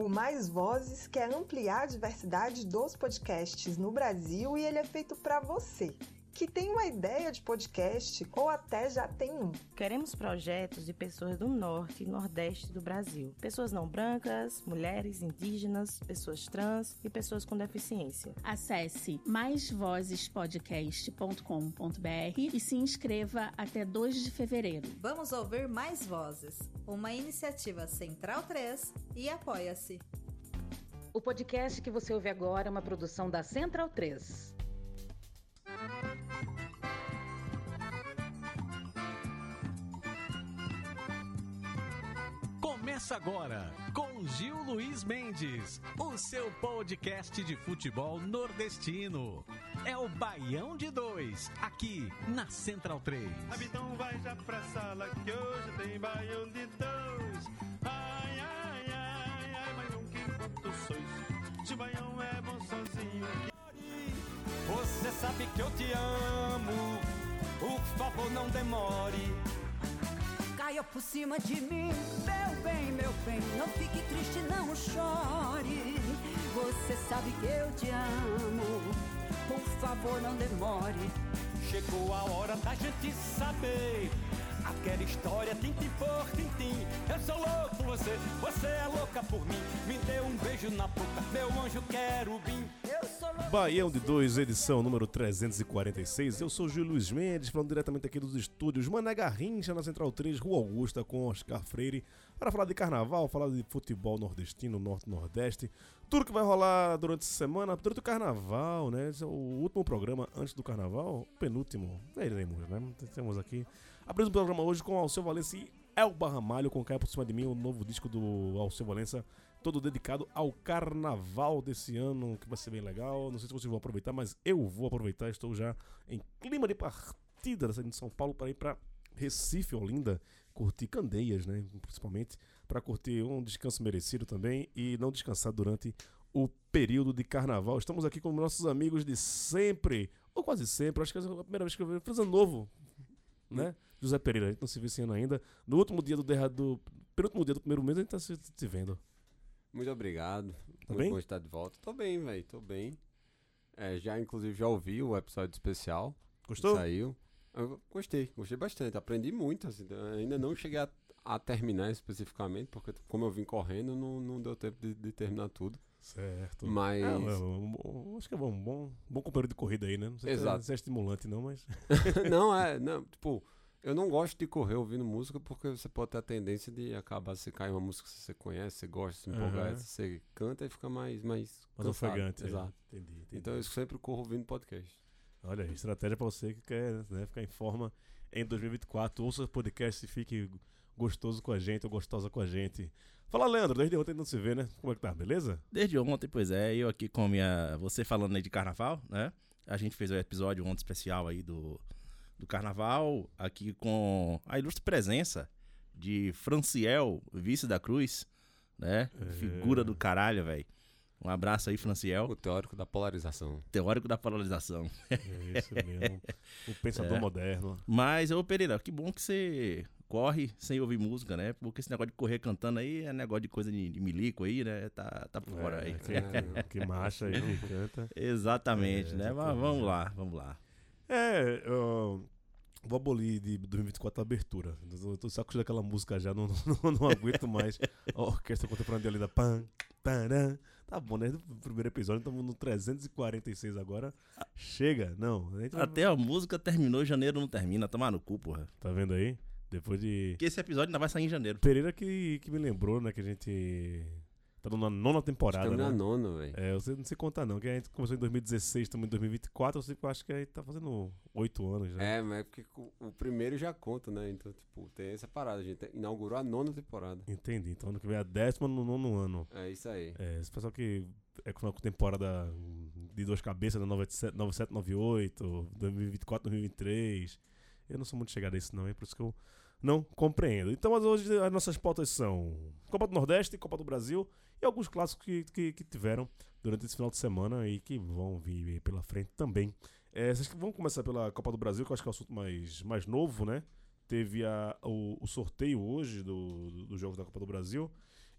O Mais Vozes quer ampliar a diversidade dos podcasts no Brasil e ele é feito para você que tem uma ideia de podcast ou até já tem um. Queremos projetos de pessoas do norte e nordeste do Brasil. Pessoas não brancas, mulheres, indígenas, pessoas trans e pessoas com deficiência. Acesse maisvozespodcast.com.br e se inscreva até 2 de fevereiro. Vamos ouvir mais vozes. Uma iniciativa Central 3 e apoia-se. O podcast que você ouve agora é uma produção da Central 3. Começa agora com Gil Luiz Mendes, o seu podcast de futebol nordestino. É o Baião de Dois, aqui na Central 3. Então vai já pra sala que hoje tem Baião de Dois. Ai, ai, ai, ai, mas não que quanto sois. Se Baião é bom sozinho. Você sabe que eu te amo, por favor não demore. Caia por cima de mim, meu bem, meu bem, não fique triste, não chore. Você sabe que eu te amo, por favor não demore. Chegou a hora da gente saber. Aquela história tintim por tintim. Eu sou louco por você, você é louca por mim. Me dê um beijo na boca, meu anjo querubim. Eu sou louco Baião de 2, edição número 346. Eu sou Júlio Luiz Mendes, falando diretamente aqui dos estúdios Mané Garrincha, na Central 3, Rua Augusta, com Oscar Freire, para falar de carnaval, falar de futebol nordestino, norte-nordeste, tudo que vai rolar durante a semana, durante o carnaval, né? Esse é o último programa antes do carnaval, penúltimo, veremos, né? Temos aqui. Abrimos o programa hoje com Alceu Valença e Elba Ramalho, com Caia por cima de mim, o novo disco do Alceu Valença, todo dedicado ao carnaval desse ano, que vai ser bem legal. Não sei se vocês vão aproveitar, mas eu vou aproveitar. Estou já em clima de partida da de São Paulo para ir para Recife, Olinda, curtir Candeias, né? Principalmente para curtir um descanso merecido também e não descansar durante o período de carnaval. Estamos aqui com nossos amigos de sempre, ou quase sempre. Acho que é a primeira vez que eu vejo. Ano novo, né? José Pereira, a gente não se vê esse ano ainda. No último dia do, derra- do penúltimo dia do primeiro mês, a gente tá se, se vendo. Muito obrigado. Tá Muito bem? bom estar de volta. Tô bem, velho. Tô bem. É, já, inclusive, já ouvi o episódio especial. Gostou? Saiu. Eu gostei, gostei bastante. Aprendi muito. Assim, eu ainda não cheguei a, a terminar especificamente, porque como eu vim correndo, não, não deu tempo de, de terminar tudo. Certo. Mas. É, acho que é um bom, bom companheiro de corrida aí, né? Não sei Exato. se é estimulante, não, mas. não, é. Não, tipo, eu não gosto de correr ouvindo música porque você pode ter a tendência de acabar se cair uma música que você conhece, você gosta, se empolgar, Aham. você canta e fica mais. Mais, Mais cansado. ofegante. é. Exato. Entendi, entendi. Então eu sempre corro ouvindo podcast. Olha aí, estratégia pra você que quer né, ficar em forma em 2024. Ouça o podcast e fique gostoso com a gente ou gostosa com a gente. Fala, Leandro, desde ontem não se vê, né? Como é que tá? Beleza? Desde ontem, pois é, eu aqui com minha. Você falando aí de carnaval, né? A gente fez o episódio ontem especial aí do, do carnaval, aqui com a ilustre presença de Franciel, vice da Cruz, né? É. Figura do caralho, velho. Um abraço aí, Franciel. O teórico da polarização. Teórico da polarização. É isso mesmo. o pensador É. moderno. Mas, ô Pereira, que bom que você corre sem ouvir música, né? Porque esse negócio de correr cantando aí é negócio de coisa de, de milico aí, né? Tá, tá por fora aí. É, que, que marcha aí, que canta. Exatamente, É, né? Mas vamos lá, vamos lá. É, eu vou abolir de 2024 a abertura. Eu tô- saco daquela música já, não, não, não aguento mais. A orquestra contemporânea ali da Pam, Param. Tá bom, né? Do primeiro episódio, estamos no 346 agora. Chega, não. a Até a música terminou, janeiro não termina. Tomar no cu, porra. Tá vendo aí? Depois de. Porque esse episódio ainda vai sair em janeiro. Pereira que, que me lembrou, né? Que a gente tá na nona temporada. Estamos né? na nona, velho. É, você não se conta não, que a gente começou em 2016, estamos em 2024, eu sei que eu acho que a gente tá fazendo oito anos já. É, mas é porque o, primeiro já conta, né? Então, tipo, tem essa parada. A gente inaugurou a nona temporada. Entendi, então ano que vem é a décima no nono ano. É isso aí. É, esse pessoal que é com a temporada de duas cabeças, né? 97, 97 98, 2024, 2023. Eu não sou muito chegado a isso não, é por isso que eu não compreendo. Então, hoje as nossas pautas são Copa do Nordeste, Copa do Brasil e alguns clássicos que, que, que tiveram durante esse final de semana e que vão vir pela frente também. É, vocês vamos começar pela Copa do Brasil, que eu acho que é o assunto mais, mais novo, né? Teve a, o, o sorteio hoje do, do- dos jogos da Copa do Brasil.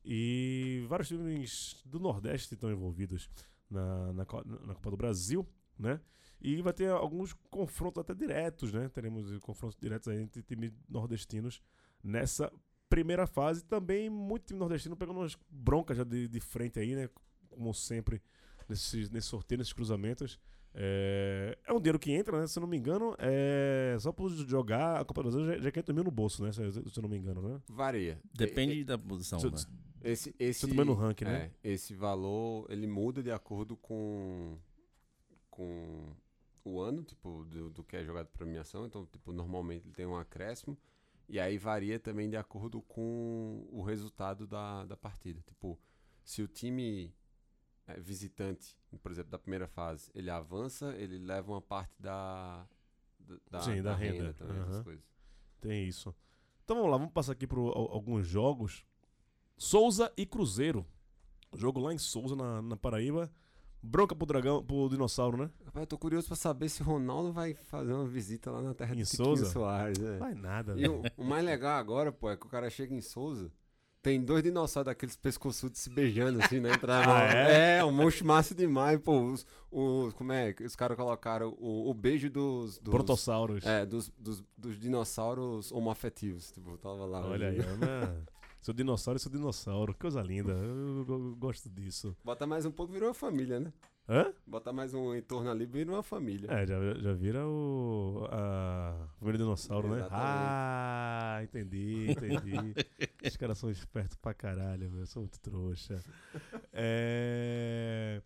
E vários times do Nordeste estão envolvidos na, na, na Copa do Brasil, né? E vai ter alguns confrontos até diretos, né? Teremos confrontos diretos entre times nordestinos nessa primeira fase. Também muito time nordestino pegando umas broncas já de, de frente aí, né? Como sempre, nesse, nesse sorteio, nesses cruzamentos. É, é um dinheiro que entra, né? Se eu não me engano, é só por jogar a Copa do Brasil já, já 500 mil no bolso, né? Se, se eu não me engano, né? Varia. Depende da posição, Se- né? Esse, esse, também no ranking, né? é, esse valor, ele muda de acordo com, com o ano, tipo, do, do que é jogado de premiação. Então, tipo, normalmente ele tem um acréscimo. E aí varia também de acordo com o resultado da, da partida. Tipo, se o time é, visitante, por exemplo, da primeira fase, ele avança, ele leva uma parte da, da, Sim, da renda. também, essas Aham. coisas. Tem isso. Então vamos lá, vamos passar aqui por al- alguns jogos. Souza e Cruzeiro. Jogo lá em Souza, na, na Paraíba. Bronca pro dragão, pro dinossauro, né? Rapaz, eu tô curioso pra saber se o Ronaldo vai fazer uma visita lá na terra Em Souza? Soares. É. Vai nada, E o, o mais legal agora, pô, é que o cara chega em Souza, tem dois dinossauros daqueles pescoçudos se beijando assim na entrada. Ah, é? é, um monstro massa demais, pô. Os, os, como é? que Os caras colocaram o, o beijo dos. dos Brontosauros. É, dos, dos, dos dinossauros homoafetivos. Tipo, tava lá. Olha aí, Ana. Seu dinossauro seu dinossauro. Que coisa linda. Eu, eu- eu gosto disso. Bota mais um pouco, virou uma família, né? Hã? Bota mais um entorno ali, vira uma família. É, já, já vira o. A. Família dinossauro, né? Ah, entendi, entendi. Os caras são espertos pra caralho, velho. Eu sou muito trouxa. É...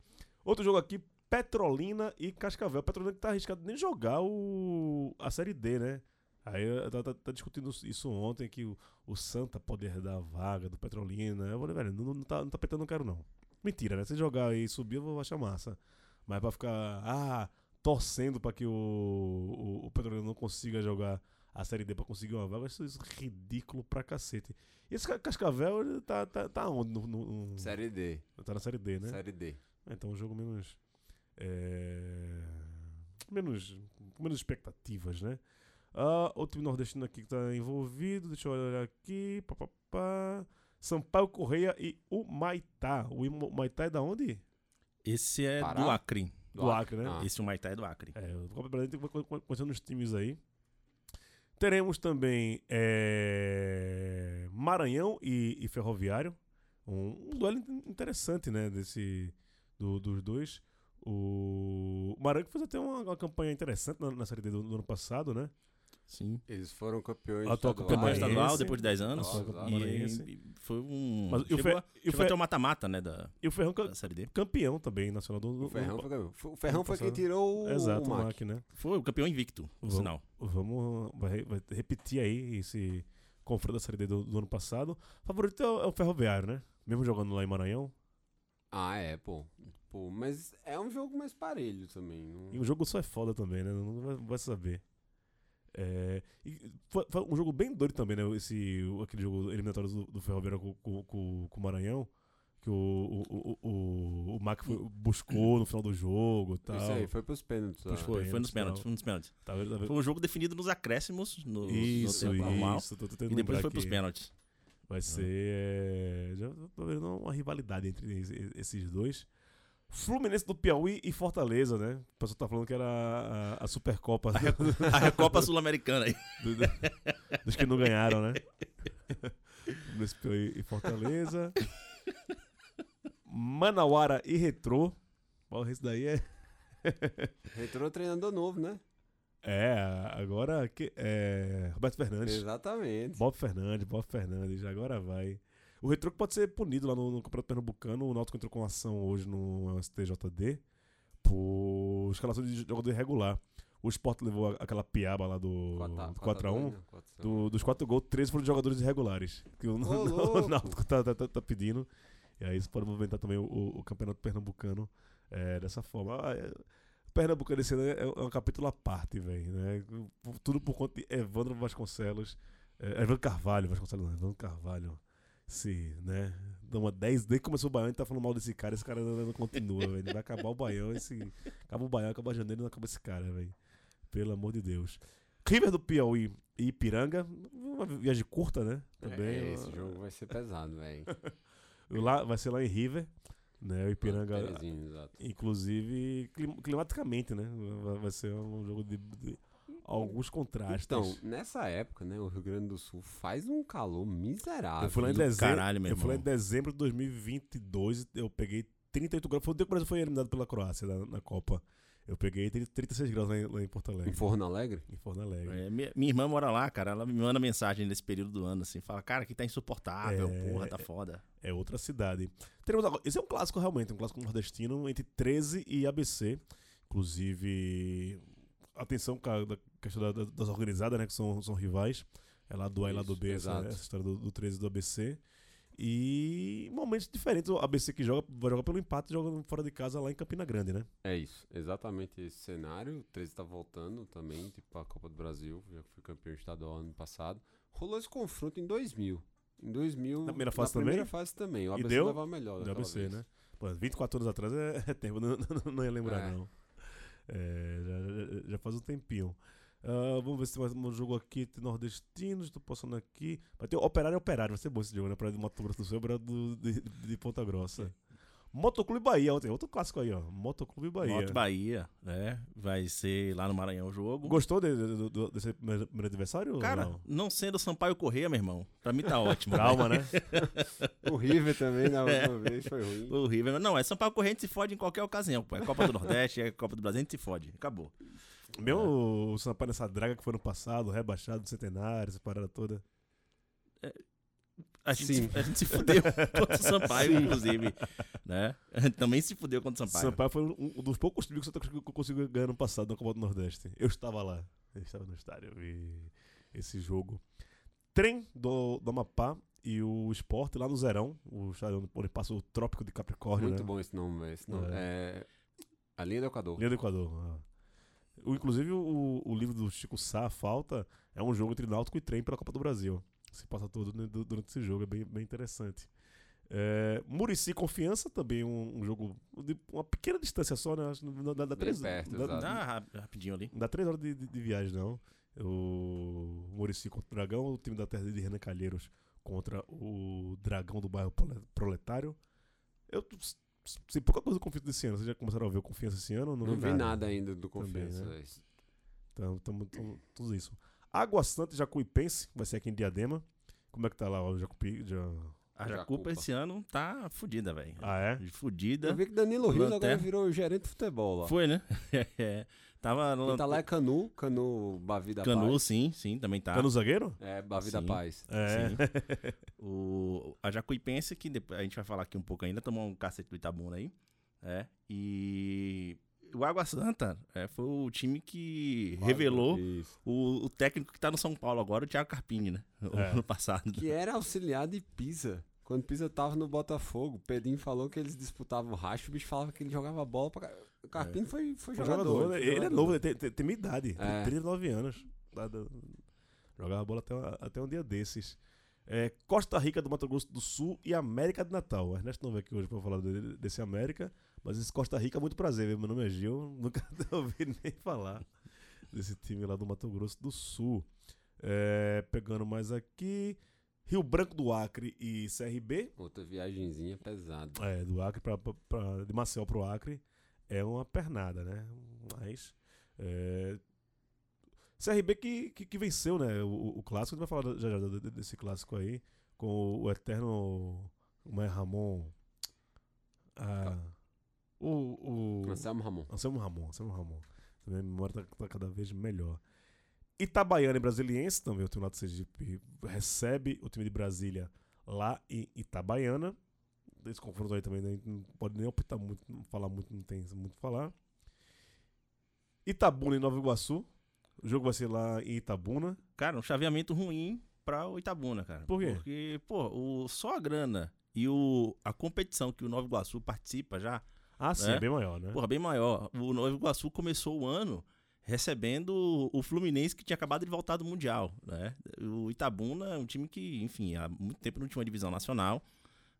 Outro jogo aqui, Petrolina e Cascavel. Petrolina que tá arriscado nem jogar o... a Série D, né? Aí eu tava tá discutindo isso ontem, que o, o Santa pode herdar a vaga do Petrolina. Eu falei, velho, não, não, tá, não tá apertando, não quero não. Mentira, né? Se jogar e subir, eu vou achar massa. Mas pra ficar, ah, torcendo pra que o, o, o Petrolina não consiga jogar a Série D pra conseguir uma vaga, acho isso ridículo pra cacete. E esse Ca- Cascavel ele tá, tá, tá onde? No, no- no- Série D. Tá na Série D, né? Série D. Então um jogo menos. é, menos. menos expectativas, né? Ah, outro time nordestino aqui que tá envolvido, deixa eu olhar aqui. Pá, pá, pá. Sampaio Correia e o Maitá. O Maitá é da onde? Esse é Pará? do Acre. Do Acre, né? Esse o Maitá é do Acre. É, o Copa do Brasil tem que co- co- conhecendo os times aí. Teremos também é, Maranhão e, e Ferroviário. Um, um duelo in- interessante, né? Desse, do- dos dois. O Maranhão fez até uma, uma campanha interessante na, na Série D do, do ano passado, né? Sim. Eles foram campeões Atual. Campeão Maranhense. estadual depois de 10 anos. Campeão E, e foi um. Mas e o chegou, e o chegou Fe- até o mata-mata, né? Da, E o Ferrão da Série D. campeão também nacional do, O Ferrão do- foi, campeão. o Ferrão foi quem tirou o, Exato, o o Mac. Né? Foi o campeão invicto, Vamos- sinal. Vamos vai, vai repetir aí esse confronto da Série D do, do ano passado. O favorito é o, é o Ferroviário, né? Mesmo jogando lá em Maranhão. Ah, é, pô. Pô, mas é um jogo mais parelho também. não- E o jogo só é foda também, né? Não vai, não vai saber. É, e foi, foi um jogo bem doido também, né? Esse, aquele jogo eliminatório do, do Ferroviário com, com, com, com o Maranhão. Que o, o, o, o, o Mac foi- buscou no final do jogo e tal. Isso aí, foi pros pênaltis. Pros. Foi, foi nos pênaltis, foi nos pênaltis. Tá? Tá vendo? Foi um jogo definido nos acréscimos, no, Isso, no tempo normal. isso. Tô tentando E depois foi pros pênaltis. Vai ser. é, já tô vendo uma rivalidade entre esse- esses dois. Fluminense do Piauí e Fortaleza, né? O pessoal tá falando que era a, a Supercopa A Recopa Sul-Americana aí. do- do- dos que não ganharam, né? Fluminense, Piauí e Fortaleza. Manauara e Retrô. Porra, esse daí é. Retrô treinador novo, né? É, agora. que- É, Roberto Fernandes. Exatamente. Bob Fernandes, Bob Fernandes, agora vai. O Retro que pode ser punido lá no, no Campeonato Pernambucano. O Náutico entrou com ação hoje no STJD por escalação de jogador irregular. O Sport levou a- aquela piaba lá do Quatro- 4x1. né? Do, dos 4 gols, 13 foram de jogadores irregulares. Que o, o louco! Náutico tá, tá, tá- tá pedindo. E aí isso pode movimentar também o, o Campeonato Pernambucano é, dessa forma. Ah, é- o Pernambucano esse ano é, é um capítulo à parte, velho. Né? Tudo por conta de Evandro Vasconcelos. É, Evandro Carvalho, Vasconcelos não, Evandro Carvalho. Se, né? Dá uma 10, desde que começou o Baião, gente tá falando mal desse cara, esse cara não, não continua, velho. Vai acabar o Baião, esse. Acaba o Baião, acaba a janeiro e não acaba esse cara, velho. Pelo amor de Deus. River do Piauí e Ipiranga, uma viagem curta, né? Também. É, esse jogo vai ser pesado, velho. Lá, vai ser lá em River, né? O Ipiranga. Exato. Inclusive, clim- climaticamente, né? Vai, vai ser um jogo de, de alguns contrastes. Então, nessa época, né, o Rio Grande do Sul faz um calor miserável. eu fui lá em dezembro. caralho, meu eu fui lá em dezembro de 2022. Eu peguei 38 graus. Foi o dia que o Brasil foi eliminado pela Croácia na, na Copa. Eu peguei 30 36 graus lá em, lá em Porto Alegre. Em Forno Alegre? Em Forno Alegre. É, minha, minha irmã mora lá, cara. Ela me manda mensagem nesse período do ano, assim. Fala, cara, aqui tá insuportável, É, porra, tá foda. É outra cidade. Teremos agora- esse é um clássico realmente, um clássico nordestino entre 13 e ABC. Inclusive, atenção com a da questão da- da- das organizadas, né? Que são, são rivais. É lá do A e lá do B, essa, exato. essa história do, do 13 e do ABC. E momentos diferentes. O ABC que joga, vai jogar pelo empate, joga fora de casa lá em Campina Grande, né? É isso, exatamente esse cenário. O 13 tá voltando também, tipo, a Copa do Brasil, já foi campeão estadual ano passado. Rolou esse confronto em 2000. Em 2000, Na primeira fase também? primeira fase também. O E ABC deu? leva a melhor Do daquela ABC, vez. né? Pô, 24 anos atrás é, é tempo, não, não, não ia lembrar, É. não. É, já, já- faz um tempinho. Ah, vamos ver se tem mais um jogo aqui tem nordestinos. Estou passando aqui. Vai ter Operário Operário. Vai ser bom esse jogo, né? Para de Mato Grosso do Sul e pra do, de, de Ponta Grossa. Motoclube Bahia. Outro, outro clássico aí, ó. Motoclube Bahia. Moto Bahia, né? Vai ser lá no Maranhão o jogo. Gostou de- de- do- desse primeiro adversário? Cara, não? não sendo Sampaio Correia, meu irmão, pra mim tá ótimo. Calma, né? O River também, na É. última vez, foi ruim. O River, não, é Sampaio Correia, a gente se fode em qualquer ocasião, pô. É Copa do Nordeste, é Copa do Brasil, a gente se fode. Acabou. Mesmo o Sampaio nessa draga que foi no passado, rebaixado do centenário, essa parada toda. A gente, Sim. se, a gente se fudeu contra o Sampaio, inclusive. Né? A gente também se fudeu contra o Sampaio. Sampaio foi um, um dos poucos times que eu conseguiu ganhar no passado na Copa do Nordeste. Eu estava lá. Eu estava no estádio. Eu vi esse jogo. Trem do, do Amapá e o Sport lá no Zerão. O estádio onde passa o Trópico de Capricórnio. Muito né? bom esse nome. Esse nome. É. A linha do Equador. Linha do Equador. ah. O, inclusive, o, o livro do Chico Sá, Falta, é um jogo entre Náutico e Trem pela Copa do Brasil. Se passa todo né, du- durante esse jogo, é bem, bem interessante. É, Murici Confiança, também um, um jogo de uma pequena distância só, né? Acho que não dá, dá três, perto, dá-. Dá rap- rapidinho ali. não dá três horas de, de- de viagem, não. O Murici contra o Dragão, o time da terra de Renan Calheiros contra o Dragão do bairro Prole- Proletário. Eu sei pouca coisa do Confiança desse ano. Vocês já começaram a ver o Confiança esse ano? Não, vi nada ainda do Também, Confiança. né? velho. Então, tamo, tamo- tudo isso. Água Santa e Jacuipense, vai ser aqui em Diadema. Como é que tá lá o Jacupi? Já... A Jacupa. Esse ano tá fudida, velho. Ah, é? Fudida. Eu vi que Danilo Rios agora virou gerente de futebol lá. Foi, né? É. Tava Quem tá lá é Canu, Canu Bavi da Canu, Paz. sim, sim, também tá. No zagueiro? É, Bavi da. Paz. É. Sim. o, a Jacuipense, que depois, a gente vai falar aqui um pouco ainda, tomou um cacete do Itabuna aí. É, e o Água Santa é, foi o time que revelou o, o técnico que tá no São Paulo agora, o Thiago Carpini, né? O É. ano passado. Que era auxiliar de Pisa. Quando Pisa tava no Botafogo, o Pedrinho falou que eles disputavam racha, o bicho falava que ele jogava bola pra... O Carpini foi, foi, Foi jogador. jogador, né? foi Ele é jogador. novo, né? tem, tem, tem minha idade. Tem É. 39 anos. Tá, Jogava bola até, até um dia desses. É, Costa Rica do Mato Grosso do Sul e América de Natal. O Ernesto não veio aqui hoje pra falar de- desse América, mas esse Costa Rica, muito prazer. viu? Meu nome é Gil, nunca ouvi nem falar desse time lá do Mato Grosso do Sul. É, pegando mais aqui, Rio Branco do Acre e CRB. Outra viagenzinha pesada. É, do Acre pra, pra, pra- de Maceió pro Acre é uma pernada, né? Mas. é, CRB que, que, que venceu, né? O, o clássico, a gente vai falar já, já de- desse clássico aí, com o eterno. Como é Ramon? Ah, o. o Anselmo Ramon. Anselmo Ramon, Anselmo Ramon. Também a memória tá, tá cada vez melhor. Itabaiana e Brasiliense, também o time lá do Sergipe recebe o time de Brasília lá em Itabaiana. Esse confronto aí também né, não pode nem optar muito, não falar muito, não tem muito o que falar. Itabuna e Nova Iguaçu. O jogo vai ser lá em Itabuna. Cara, um chaveamento ruim pra o Itabuna, cara. Por quê? Porque, pô, o, só a grana e o, a competição que o Nova Iguaçu participa já, Ah, sim, É? é bem maior, né? porra, bem maior. O Nova Iguaçu começou o ano recebendo o Fluminense que tinha acabado de voltar do Mundial, né? O Itabuna é um time que, enfim, há muito tempo não tinha uma divisão nacional,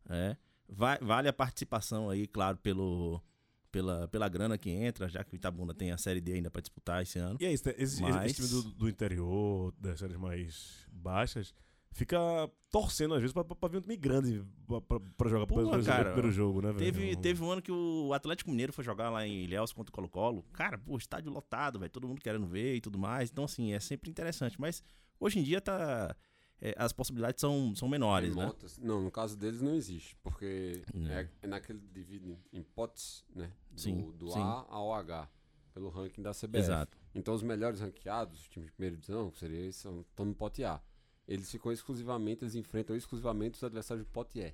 né? Vai- vale a participação aí, claro, pelo, pela, pela grana que entra, já que o Itabuna tem a Série D ainda pra disputar esse ano. E é isso, esse, Mas- esse time do, do interior, das séries mais baixas, fica torcendo às vezes pra, pra, pra vir um time grande pra, pra, pra jogar Pô, exemplo, cara, o primeiro jogo, né, velho? Teve, teve um ano que o Atlético Mineiro foi jogar lá em Ilhéus contra o Colo-Colo. Cara, pô, estádio lotado, velho. Todo mundo querendo ver e tudo mais. Então, assim, é sempre interessante. Mas hoje em dia tá. É, as possibilidades são, são menores, né? Remotas. Não, no caso deles não existe, porque é, é naquele divide em potes, né? Do, Sim, do sim. A ao H, pelo ranking da CBF. Exato. Então os melhores ranqueados, os times de primeira divisão, seria são- estão no pote A. Eles ficam exclusivamente, eles enfrentam exclusivamente os adversários do pote E.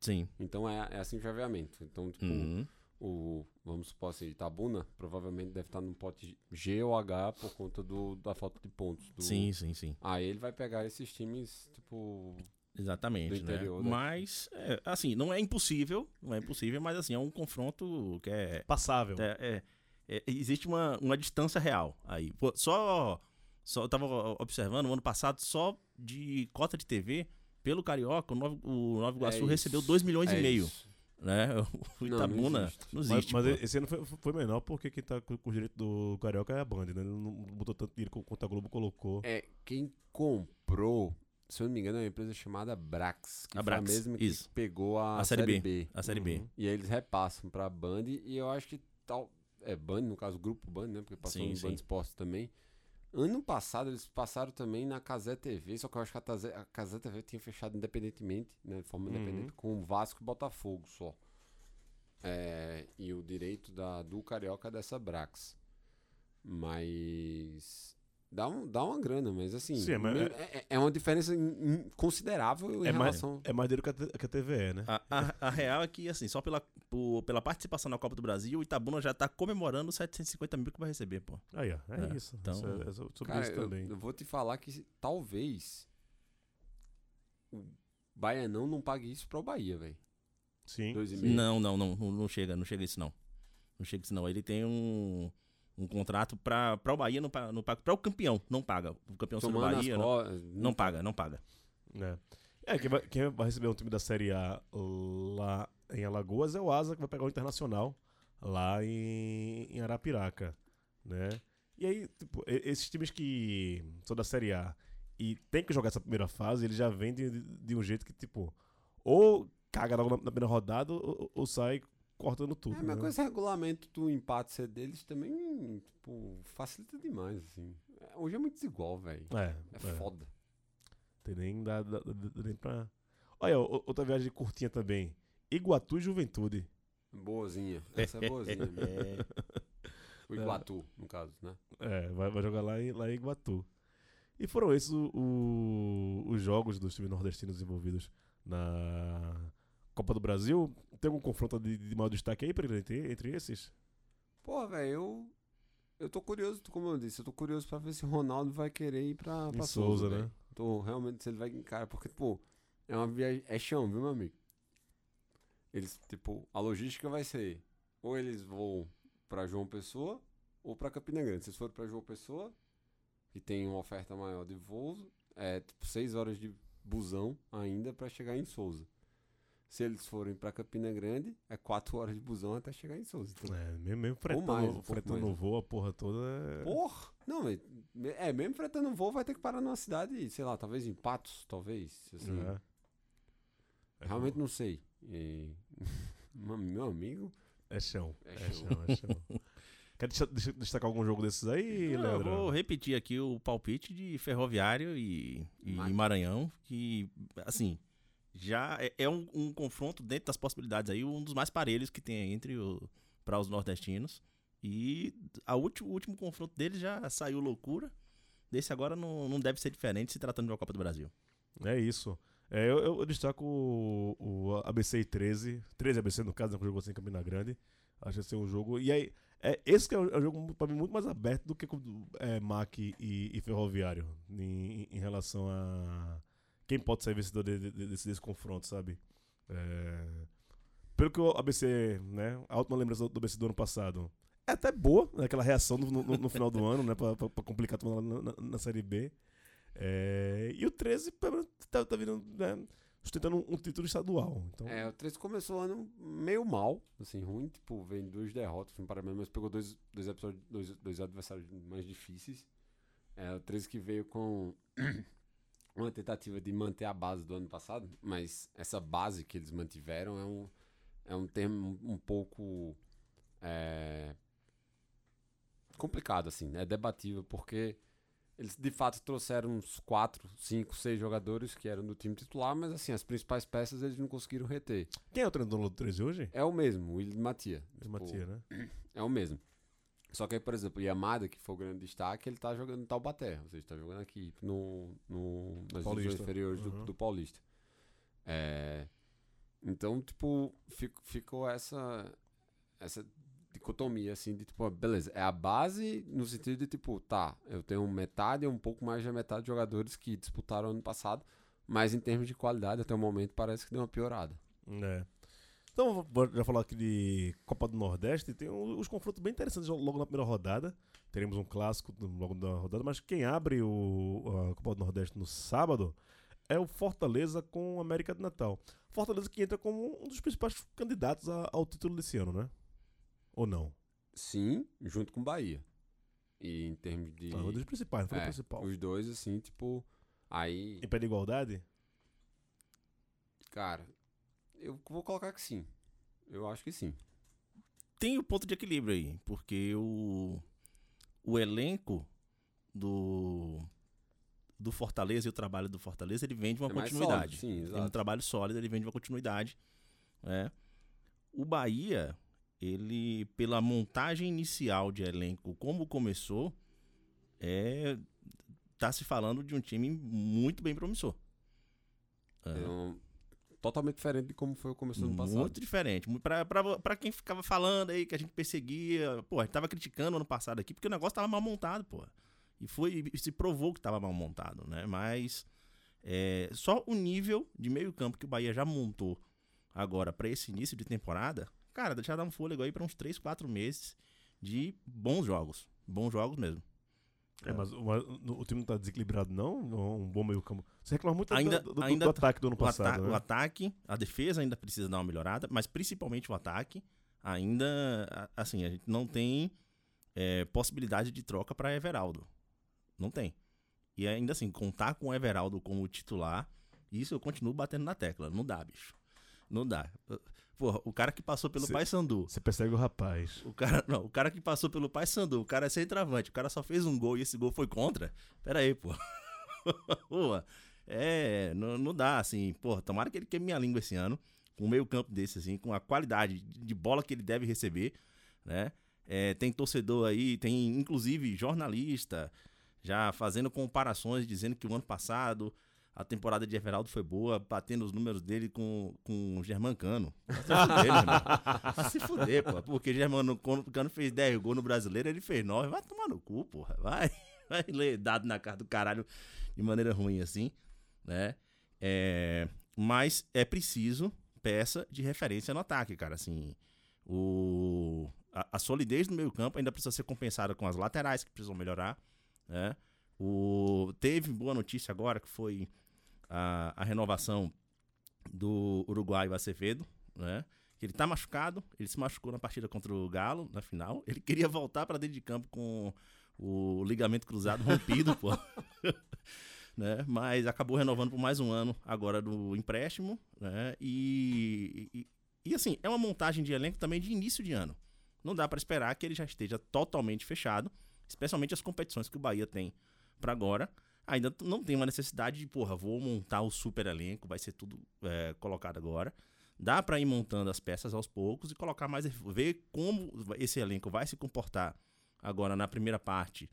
Sim. Então é, é assim o chaveamento. Então, tipo, Uhum. O, vamos supor assim, Itabuna provavelmente deve estar no pote G ou H por conta do, da falta de pontos. do- Sim, sim, sim. Aí ele vai pegar esses times, tipo. Exatamente, do interior, né? né? Mas, é, assim, não é impossível, não é impossível, mas assim, é um confronto que é... Passável. É, é- é- existe uma, uma distância real aí. Só, só, eu tava observando, o ano passado, só de cota de TV, pelo Carioca, o Nova, o Nova Iguaçu É recebeu isso, 2 milhões é e meio. isso. Né? O Não, não Itabuna existe. não Mas, existe. mas pô. esse ano foi, foi menor porque quem tá com o direito do Carioca é a Band, né? Ele não botou tanto dinheiro quanto a Globo colocou. É, quem comprou, se eu não me engano, é uma empresa chamada Brax. Que A foi a Brax, mesma que isso. pegou a, A Série Série B, B. a Série B. Uhum. E aí eles repassam pra Band e eu acho que tal. É Band, no caso, Grupo Band, né? Porque passou Sim, no sim. Band Esportes também. Ano passado eles passaram também na Casé TV, só que eu acho que a, Casé TV tinha fechado independentemente, né? De forma Uhum. independente, com o Vasco e Botafogo só. É, e o direito da, do Carioca é dessa Brax. Mas. Dá, um, dá uma grana, mas assim. Sim, mas me- é- é, é uma diferença considerável em É mais, relação. é mais dinheiro que que a TVE, né? A, a- a real é que, assim, só pela, por- pela participação na Copa do Brasil, o Itabuna já tá comemorando os 750 mil que vai receber, pô. Aí, ó, é, É, isso. então- Isso é- é so- sobre Cara, isso eu, também. eu vou te falar que talvez o Baianão não pague isso pro Bahia, velho. Sim. Dois e meio. Não, não, não, não, não chega, não chega isso não. Não chega isso não. Ele tem um, um contrato pra, pra o Bahia, não paga, não paga. Pra o campeão, não paga. O campeão sendo Bahia, não, não paga, não paga. É, é quem, vai, quem vai receber um time da Série A lá em Alagoas é o Asa, que vai pegar o Internacional lá em, em Arapiraca, né? E aí, tipo, esses times que são da Série A e tem que jogar essa primeira fase, eles já vêm de, de um jeito que, tipo, ou caga logo na, na primeira rodada ou, ou sai cortando tudo, É, mas né? com esse regulamento do empate ser deles também, tipo, facilita demais, assim. É, Hoje é muito desigual, velho. É, É, é. foda. Tem nem, dá, dá- dá- nem pra... Olha, outra viagem curtinha também. Iguatu e Juventude. Boazinha. Essa é boazinha. mesmo. O É. Iguatu, no caso, né? É, vai, vai jogar lá em, lá em Iguatu. E foram esses o- o- os jogos dos times nordestinos envolvidos na Copa do Brasil. Tem algum confronto de, de maior destaque aí, Pereira, entre, entre esses? Pô, velho, eu. Eu tô curioso, como eu disse, eu tô curioso pra ver se o Ronaldo vai querer ir pra, pra Souza, Souza, né? Tô realmente se ele vai encarar, porque, pô, é uma viagem. É chão, viu, meu amigo? Eles, tipo, a logística vai ser: ou eles vão pra João Pessoa ou pra Campina Grande. Se eles forem pra João Pessoa, que tem uma oferta maior de voos, é tipo 6 horas de busão ainda pra chegar em Souza. Se eles forem pra Campina Grande, é 4 horas de busão até chegar em Souza. Então, É, mesmo, mesmo fretando, mais, um fretando voo, a porra toda. É... Porra! Não, mas, é, mesmo fretando voo, vai ter que parar numa cidade, sei lá, talvez em Patos, talvez. Assim, É. É, Realmente não sei. E, meu amigo. É chão. É É chão. é chão. Quer destacar algum jogo desses aí, Não, vou repetir aqui o palpite de Ferroviário e, e Maranhão, que, assim, já é, é um, um confronto dentro das possibilidades aí, um dos mais parelhos que tem entre o para os nordestinos. E a ulti- o último confronto deles já saiu loucura. Desse agora não, não deve ser diferente se tratando de uma Copa do Brasil. É isso. É, eu, eu destaco o, o ABC 13, 13 ABC no caso, né, que jogou assim em Campina Grande. Acho que é um jogo. E aí, é, esse que é um, é jogo pra mim muito mais aberto do que é, MAC e, e Ferroviário em, em relação a quem pode ser vencedor de, de- de- desse, desse confronto, sabe? É, pelo que o ABC, né? A última lembrança do ABC do ano passado é até boa, né, aquela reação no, no- no final do ano, né? Pra, pra- pra complicar tudo na, na- na Série B. É, e o 13 pelo menos, tá, tá vindo, né, sustentando um, um título estadual. Então, É, o 13 começou o ano meio mal, assim, ruim, tipo, vem duas derrotas no Paraná, mas pegou dois, dois, episódios, dois, dois adversários mais difíceis. É, o 13 que veio com uma tentativa de manter a base do ano passado, mas essa base que eles mantiveram é um, é um termo um pouco é, complicado, assim, é debatível, porque eles de fato trouxeram uns 4, 5, 6 jogadores que eram do time titular, mas assim, as principais peças eles não conseguiram reter. Quem é o treinador do 13 hoje? É o mesmo, o William Matia. De Matia, né? É o mesmo. Só que aí, por exemplo, o Yamada, que foi o grande destaque, ele tá jogando em Taubaté, ou seja, tá jogando aqui no, no, nas divisões inferiores do, Uhum. do Paulista. É, então, tipo, fico- ficou essa, essa dicotomia, assim, de tipo, beleza, é a base no sentido de, tipo, tá, eu tenho metade, um pouco mais da metade de jogadores que disputaram ano passado, mas em termos de qualidade, até o momento, parece que deu uma piorada. É. Então, já falar aqui de Copa do Nordeste. Tem os confrontos bem interessantes logo na primeira rodada. Teremos um clássico logo na rodada, mas quem abre o, a Copa do Nordeste no sábado é o Fortaleza com o América de Natal. Fortaleza que entra como um dos principais candidatos a- ao título desse ano, né? Ou não? Sim, junto com o Bahia. E em termos de. Ah, um dos principais, não foi o É, principal. Os dois, assim, tipo. Aí. Em pé de igualdade? Cara, eu vou colocar que sim. Eu acho que sim. Tem o ponto de equilíbrio aí, porque o, o elenco do, do Fortaleza e o trabalho do Fortaleza, ele vem de uma É continuidade. sólido, sim, tem um trabalho sólido, ele vem de uma continuidade. né? O Bahia, ele, pela montagem inicial de elenco, como começou, é, tá se falando de um time muito bem promissor. É. Então, totalmente diferente de como foi o começo do ano passado. Muito diferente. Pra quem ficava falando aí que a gente perseguia, pô, a gente tava criticando ano passado aqui porque o negócio tava mal montado, pô. E foi e se provou que tava mal montado, né? Mas é, só o nível de meio campo que o Bahia já montou agora pra esse início de temporada, cara, já dá um fôlego aí pra uns 3, 4 meses de bons jogos. Bons jogos mesmo. É, mas o, time não tá desequilibrado, não? Não, Um bom meio campo. Você reclama muito do- ainda, do, do- ainda do ataque do ano o ata- passado, O né? ataque, a defesa ainda precisa dar uma melhorada, mas principalmente o ataque, ainda, assim, a gente não tem é, possibilidade de troca para Everaldo. Não tem. E ainda assim, contar com o Everaldo como titular, isso eu continuo batendo na tecla. Não dá, bicho. Não dá. Porra, o cara que passou pelo Paysandu. Você persegue o rapaz. O cara, não, o cara que passou pelo Paysandu, o cara é centroavante, o cara só fez um gol e esse gol foi contra. Pera aí, pô. Pô, é, não, não dá, assim, pô, tomara que ele queime minha língua esse ano, com um meio campo desse, assim, com a qualidade de bola que ele deve receber, né? É, tem torcedor aí, tem inclusive jornalista já fazendo comparações, dizendo que o ano passado a temporada de Everaldo foi boa, batendo os números dele com, com o Germancano. Vai se fuder, meu irmão. Vai se fuder, pô. Porque Germancano fez 10 gols no brasileiro, ele fez 9. Vai tomar no cu, porra. Vai, vai ler dado na cara do caralho de maneira ruim assim, né? É, mas é preciso peça de referência no ataque, cara. Assim, o, a, a solidez do meio campo ainda precisa ser compensada com as laterais, que precisam melhorar, né? O, teve boa notícia agora, que foi a, a renovação do Uruguai Acevedo, né? Ele tá machucado, ele se machucou na partida contra o Galo, na final. Ele queria voltar para dentro de campo com o ligamento cruzado rompido, pô. né? Mas acabou renovando por mais um ano agora do empréstimo, né? E, e, e, assim, é uma montagem de elenco também de início de ano. Não dá para esperar que ele já esteja totalmente fechado, especialmente as competições que o Bahia tem para agora. Ainda não tem uma necessidade de, porra, vou montar o super elenco, vai ser tudo é, colocado agora. Dá para ir montando as peças aos poucos e colocar mais, ver como esse elenco vai se comportar agora na primeira parte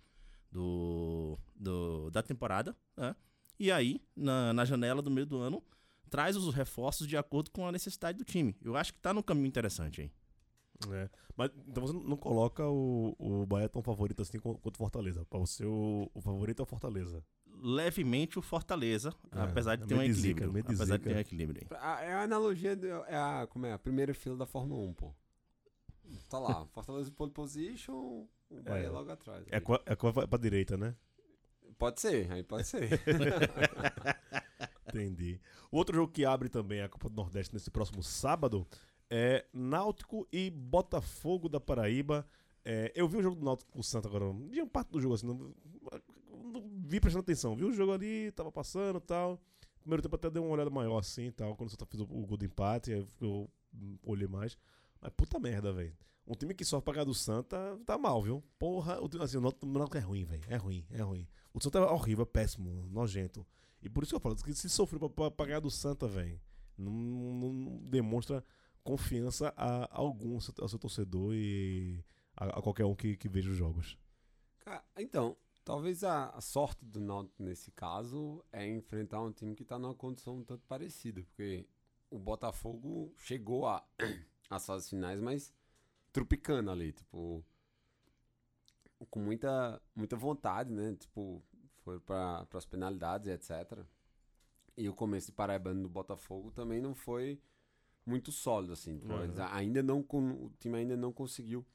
do, do- da temporada, né? E aí, na, na janela do meio do ano, traz os reforços de acordo com a necessidade do time. Eu acho que tá num caminho interessante aí. É. Mas então você não coloca o, o Bahia tão favorito assim qu- quanto o Fortaleza. Você, o, o favorito é o Fortaleza. Levemente o Fortaleza, É, apesar de é ter um equilíbrio. apesar de ter um equilíbrio É a analogia, do- é a, como é, a primeira fila da Fórmula 1, pô. Tá lá, Fortaleza pole position, o Bahia É. logo atrás. É, co- é vai pra direita, né? Pode ser, aí pode ser. Entendi. O outro jogo que abre também a Copa do Nordeste nesse próximo sábado é Náutico e Botafogo da Paraíba. É, eu vi o jogo do Náutico com o Santa agora. Vi uma parte do jogo assim. Não, não vi prestando atenção. Vi o jogo ali, tava passando e tal. Primeiro tempo até dei uma olhada maior assim e tal. Quando o Santa fez o, o gol do empate, eu olhei mais. Mas puta merda, velho. Um time que sofre pra ganhar do Santa tá mal, viu? Porra, o, assim, o Náutico é ruim, velho. É ruim, é ruim. O Santa é horrível, é péssimo, nojento. E por isso que eu falo, que se sofrer pra, ganhar do Santa, velho, não, não- demonstra confiança a algum ao seu torcedor e a, a qualquer um que, que veja os jogos. Cara, então, talvez a, a sorte do Náutico nesse caso é enfrentar um time que tá numa condição um tanto parecida, porque o Botafogo chegou a, às fases finais, mas trupicando ali, tipo, com muita, muita vontade, né? Tipo, foi para as penalidades etc. E o começo de Paraibano do Botafogo também não foi muito sólido, assim. Tipo, Uhum. ainda não, o time ainda não conseguiu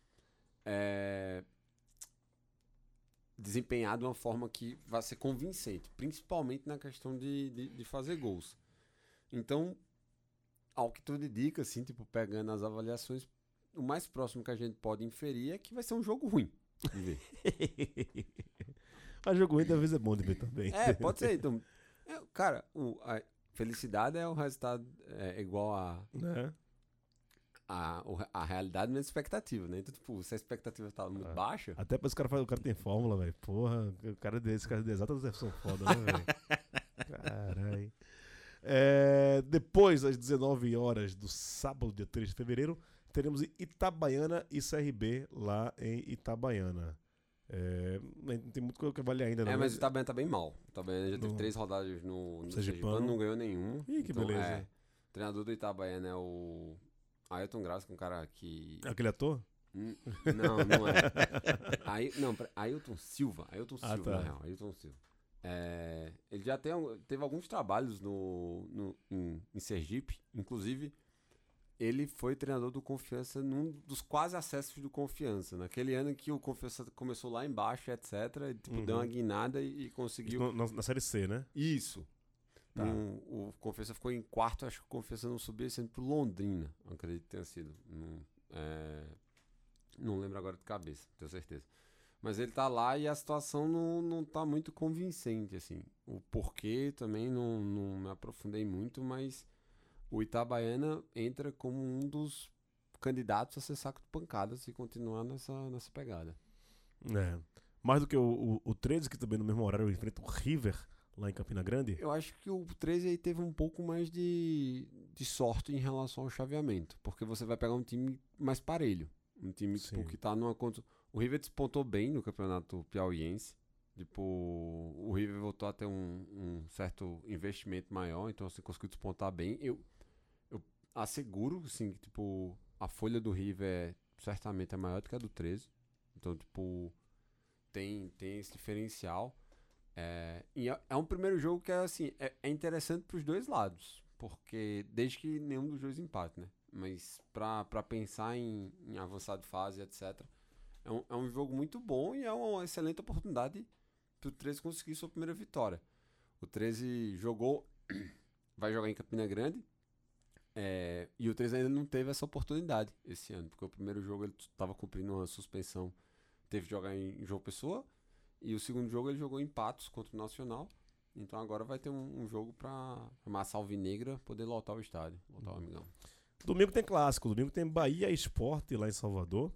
é, desempenhar de uma forma que vai ser convincente, principalmente na questão de, de, de fazer gols. Então, ao que tudo indica, assim, tipo, pegando as avaliações, o mais próximo que a gente pode inferir é que vai ser um jogo ruim de ver. Mas jogo ruim, vezes é bom de ver também. É, pode ser. Então, é, cara, o- a felicidade é o resultado é, igual a, Né? A, a realidade menos expectativa, né? Então, tipo, se a expectativa tá muito baixa, Até pra esse cara faz, o cara tem fórmula, velho. Porra, o cara desse, cara de exatas são foda, né, velho? Caralho. É, depois, às 19 horas do sábado, dia 3 de fevereiro, teremos Itabaiana e CRB lá em Itabaiana. É, não tem muito coisa que avaliar ainda, não. É, mas o Itabaiana tá bem mal. O Itabaiana já teve No- três rodadas no, no Sergipano. Sergipano, não ganhou nenhum. Ih, que beleza. É, o treinador do Itabaiana é o Ailton Graça, que é um cara que... Aquele ator? Hum, Não, não é. Aí, não, Ailton Silva. Ailton Ah, Silva, tá. na real. Ailton Silva. É, ele já tem, teve alguns trabalhos no, no- em, em Sergipe. Inclusive, ele foi treinador do Confiança num dos quase acessos do Confiança. Naquele ano que o Confiança começou lá embaixo, etc. E, tipo, Uhum. deu uma guinada e, e conseguiu. Na, na série C, né? Isso. Tá. Num- o Confiança ficou em quarto, acho que o Confiança não subia sendo pro Londrina, acredito que tenha sido. Não, é, não lembro agora de cabeça, tenho certeza. Mas ele tá lá e a situação não, não tá muito convincente, assim. O porquê também não, não me aprofundei muito, mas o Itabaiana entra como um dos candidatos a ser saco de pancadas e continuar nessa, nessa pegada. É. Mais do que o, o, o 13, que também no mesmo horário enfrenta o River lá em Campina Grande. Eu acho que o 13 aí teve um pouco mais de, de sorte em relação ao chaveamento, porque você vai pegar um time mais parelho. Um time tipo, que tá numa conta. O River despontou bem no campeonato piauiense. Tipo, o River voltou a ter um, um certo investimento maior, então assim, conseguiu despontar bem. Eu, eu asseguro, assim, que tipo, a folha do River é, certamente é maior do que a do 13. Então, tipo, tem, tem esse diferencial. É, e é, é um primeiro jogo que é assim, é, é interessante pros dois lados, porque desde que nenhum dos dois empate, né? Mas pra pensar em, em avançar de fase, etc., é um, é um jogo muito bom e é uma excelente oportunidade pro 13 conseguir sua primeira vitória. O 13 jogou, vai jogar em Campina Grande, é, e o 13 ainda não teve essa oportunidade esse ano, porque o primeiro jogo ele estava cumprindo uma suspensão, teve que jogar em João Pessoa, e o segundo jogo ele jogou em Patos contra o Nacional. Então agora vai ter um, um jogo pra massa alvinegra poder lotar o estádio, lotar o amigão. Domingo tem clássico, domingo tem Bahia Esporte lá em Salvador.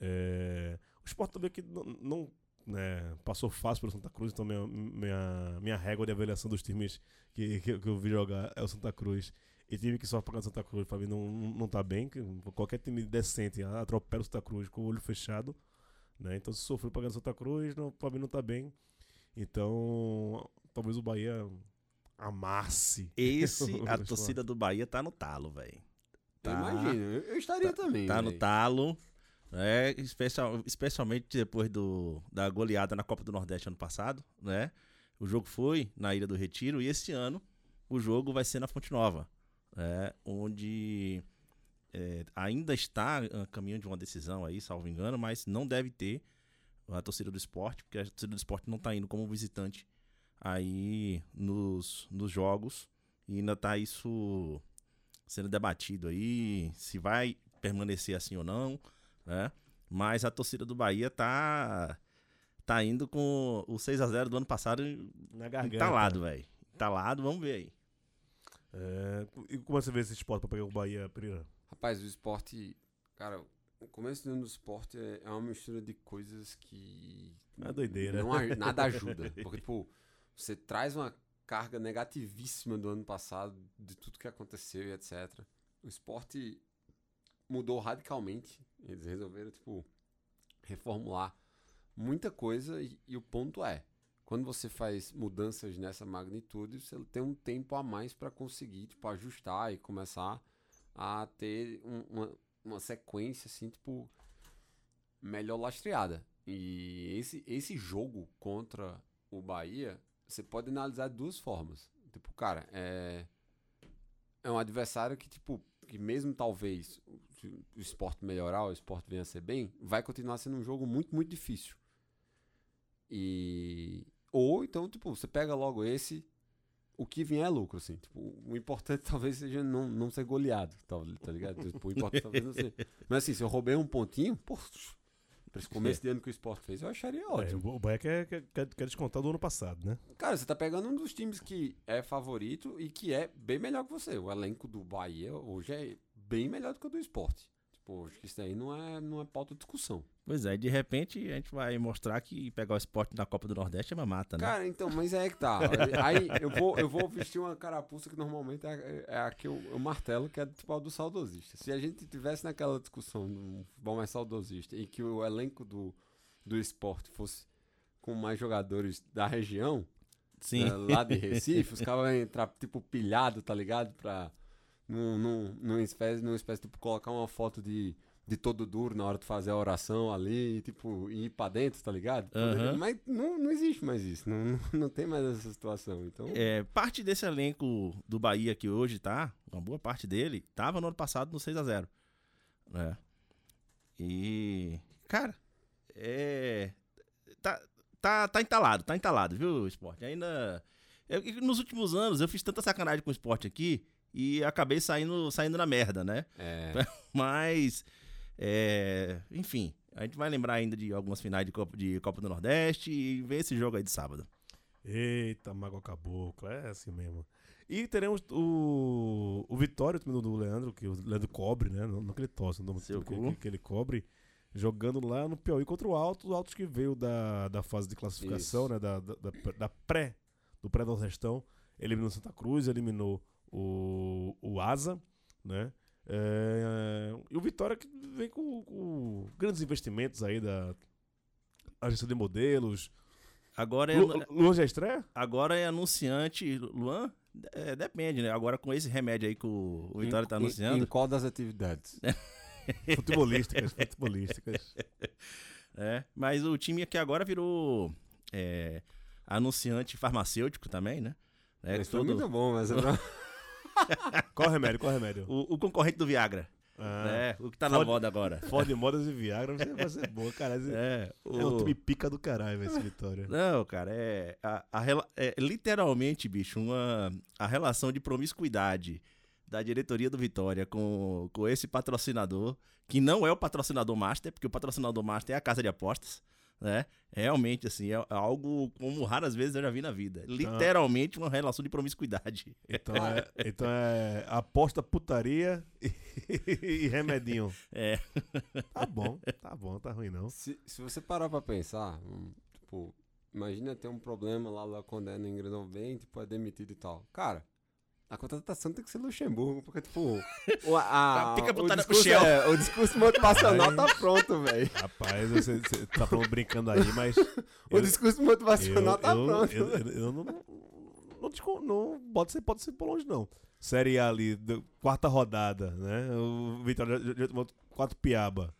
É, O Esporte também que não, não, né, passou fácil pelo Santa Cruz, então minha, minha, minha régua de avaliação dos times que, que, que eu vi jogar é o Santa Cruz. E time que sofre para Santa Cruz, pra mim, não, não, tá bem. que Qualquer time decente atropela o Santa Cruz com o olho fechado. Né? Então, se sofreu pagando Santa Cruz, não, pra mim não tá bem. Então, talvez o Bahia amasse. Esse, o a torcida do Bahia tá no talo, velho. Eu imagino, eu, estaria também. Tá no véi. talo. É, especial, especialmente depois do, da goleada na Copa do Nordeste ano passado, né? O jogo foi na Ilha do Retiro e esse ano o jogo vai ser na Fonte Nova, né? onde é, ainda está a caminho de uma decisão aí, salvo engano, mas não deve ter a torcida do esporte, porque a torcida do esporte não está indo como visitante aí nos, nos jogos e ainda está isso sendo debatido aí, se vai permanecer assim ou não, né? Mas a torcida do Bahia tá tá indo com o 6x0 do ano passado Na garganta. entalado, velho. Entalado, vamos ver aí. É, e como você vê esse esporte pra pegar o Bahia, Pereira? Rapaz, o esporte. Cara, o começo do ano do esporte é é uma mistura de coisas que. É doideira. Não, nada ajuda. Porque, tipo, você traz uma carga negativíssima do ano passado, de tudo que aconteceu e etc. O esporte mudou radicalmente. Eles resolveram, tipo, reformular muita coisa. E, e o ponto é: quando você faz mudanças nessa magnitude, você tem um tempo a mais para conseguir, tipo, ajustar e começar a ter um- uma, uma sequência, assim, tipo, melhor lastreada. E esse, esse jogo contra o Bahia, você pode analisar de duas formas. Tipo, cara, é, é um adversário que, tipo, que mesmo talvez o, esporte melhorar, o esporte venha a ser bem, vai continuar sendo um jogo muito, muito difícil. E. Ou então, tipo, você pega logo esse, o que vier é lucro, assim. Tipo, o importante talvez seja não, não ser goleado, tá, tá ligado? Tipo, o importante talvez não ser. Mas assim, se eu roubei um pontinho, pô, pra esse começo de ano que o esporte fez, eu acharia ótimo. É, o Bahia quer, quer, quer, quer descontar do ano passado, né? Cara, você tá pegando um dos times que é favorito e que é bem melhor que você. O elenco do Bahia hoje é bem melhor do que o do esporte. Tipo, acho que isso aí não é, não é pauta de discussão. Pois é, de repente a gente vai mostrar que pegar o esporte na Copa do Nordeste é uma mata, né? Cara, então, mas é que tá. Aí eu vou, eu vou vestir uma carapuça que normalmente é, é a que eu, eu martelo, que é tipo a do saudosista. Se a gente tivesse naquela discussão do futebol mais saudosista e que o elenco do, do esporte fosse com mais jogadores da região, Sim. né, lá de Recife, os caras vão entrar tipo pilhado, tá ligado? Pra. Numa espécie, numa espécie, tipo, colocar uma foto de, de todo duro na hora de fazer a oração ali, e, tipo, ir pra dentro, tá ligado? Aham. Mas não, não existe mais isso, não, não, não tem mais essa situação. Então, É, parte desse elenco do Bahia que hoje tá, uma boa parte dele, tava no ano passado no 6x0. Né? E, cara, é. Tá, tá, tá entalado, tá entalado, viu, esporte? Ainda. eu- nos últimos anos eu fiz tanta sacanagem com o esporte aqui e acabei saindo, saindo na merda, né? é, Mas, é, enfim, a gente vai lembrar ainda de algumas finais de Copa, de Copa do Nordeste e ver esse jogo aí de sábado. Eita, Mágoa Cabocla, é assim mesmo. E teremos o, o Vitória, o time do Leandro, que o Leandro cobre, né? Não, não que ele tosse, não Seu que, que, que ele cobre, jogando lá no Piauí contra o Alto, o Alto que veio da, da fase de classificação, Isso. né? Da, da, da, da pré, do pré-nordestão. Eliminou Santa Cruz, eliminou o, o Asa, né? É, e o Vitória que vem com, com grandes investimentos aí da agência de modelos. Agora é, Lu, Luan já estreia? agora é anunciante. Luan? É, depende, né? Agora com esse remédio aí que o, o Vitória tá em- Em, anunciando. qual das atividades? Futebolísticas, futebolísticas. É, mas o time aqui agora virou é, anunciante farmacêutico também, né? É, Isso foi todo- muito bom, mas é Qual remédio? Qual remédio? o, o concorrente do Viagra. Ah, né? O que tá na moda agora. Ford Modas e Viagra vai ser- vai ser boa, cara. Esse- É, É um time pica do caralho, velho, esse Vitória. Não, cara, é, a, a é literalmente, bicho, uma, a relação de promiscuidade da diretoria do Vitória com, com esse patrocinador, que não é o patrocinador master, porque o patrocinador master é a casa de apostas, né? Realmente, assim, é algo como raras vezes eu já vi na vida. Literalmente uma relação de promiscuidade. Então é, então é aposta, putaria e, e remedinho. É. Tá bom, tá bom, tá ruim não. se, se você parar pra pensar, tipo, imagina ter um problema lá, lá quando é no engrenou bem, tipo, é demitido e tal. Cara, a contratação tem que ser Luxemburgo, porque, tipo, o, a, Fica o, discurso, é, o discurso motivacional tá pronto, velho. Rapaz, você, você tá falando brincando aí, mas. O discurso motivacional tá eu, pronto. Eu, eu- eu não, não, não pode ser, pode ser por longe, não. Série A ali, do- quarta rodada, né? O Vitória já, já tomou quatro piaba.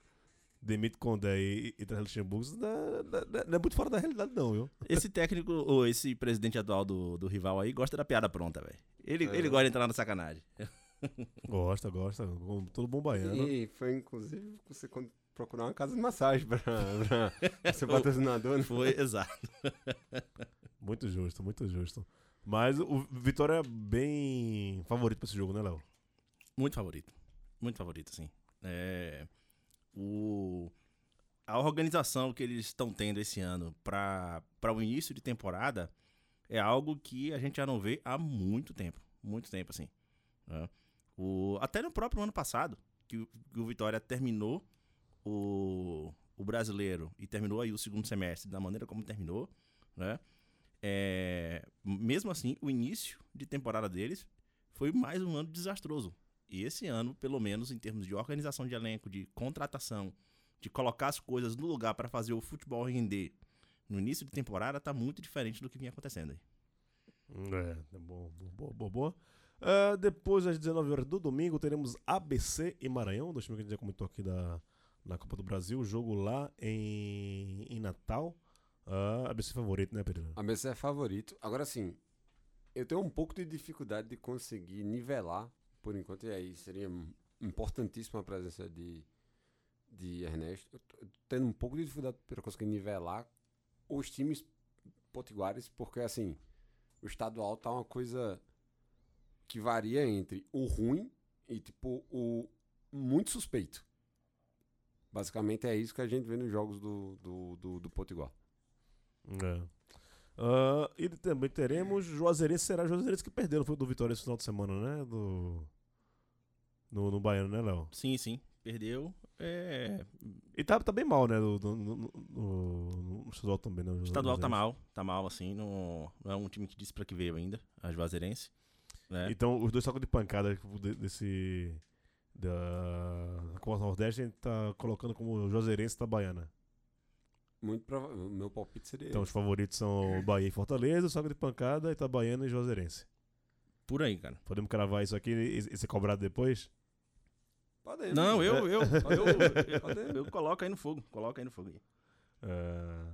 Demite Condé e, e traz Luxemburgo. Não é, não é- não é muito fora da realidade, não, viu? Esse técnico, ou esse presidente atual do, do rival aí, gosta da piada pronta, velho. Ele, É. ele gosta de entrar na sacanagem. Gosta, gosta. Como todo bom baiano. E foi, inclusive, você quando procurar uma casa de massagem pra, pra ser patrocinador, né? Foi, exato. Muito justo, muito justo. Mas o Vitória é bem favorito pra esse jogo, né, Léo? Muito favorito. Muito favorito, sim. É, o, a organização que eles estão tendo esse ano para o início de temporada é algo que a gente já não vê há muito tempo. Muito tempo, assim. né? O, até no próprio ano passado, que, o- que o Vitória terminou o, o brasileiro e terminou aí o segundo semestre da maneira como terminou, né? É, mesmo assim, o início de temporada deles foi mais um ano desastroso. E esse ano, pelo menos em termos de organização de elenco, de contratação, de colocar as coisas no lugar para fazer o futebol render no início de temporada, tá muito diferente do que vinha acontecendo aí. É, é bom, boa, boa, boa. Ah, depois, às 19 horas do domingo, teremos ABC e Maranhão, dois times que a gente já comentou aqui da, na Copa do Brasil. Jogo lá em, em Natal. Ah, ABC favorito, né, Pedro? A BC é favorito. Agora sim, eu tenho um pouco de dificuldade de conseguir nivelar por enquanto, e aí seria importantíssima a presença de, de Ernesto. Tendo um pouco de dificuldade para conseguir nivelar os times potiguares, porque assim, o estadual tá uma coisa que varia entre o ruim e tipo o muito suspeito. Basicamente é isso que a gente vê nos jogos do, do, do, do Potiguar. É. Ah, e também teremos Juazeirense, será Juazeirense que perderam foi do Vitória esse final de semana, né? Do, no, no Baiano, né, Léo? Sim, sim. Perdeu. É... E tá, tá bem mal, né? No, no, no- no- no estadual também, né? O estadual tá mal. Tá mal, assim. Não, não é um time que disse pra que veio ainda, a Juazeirense. Né? Então, os dois sacos de pancada de- desse. Da Copa Nordeste, a gente tá colocando como Juazeirense e Itabaiana. Muito provável. Meu palpite seria Então, os esse. favoritos são Bahia e Fortaleza, o saco de pancada, Itabaiana e Juazeirense. Por aí, cara. Podemos cravar isso aqui e, e ser cobrado depois? Podemos. Não, eu, eu, eu, eu, eu coloco aí no fogo. Coloca aí no fogo. aí. É,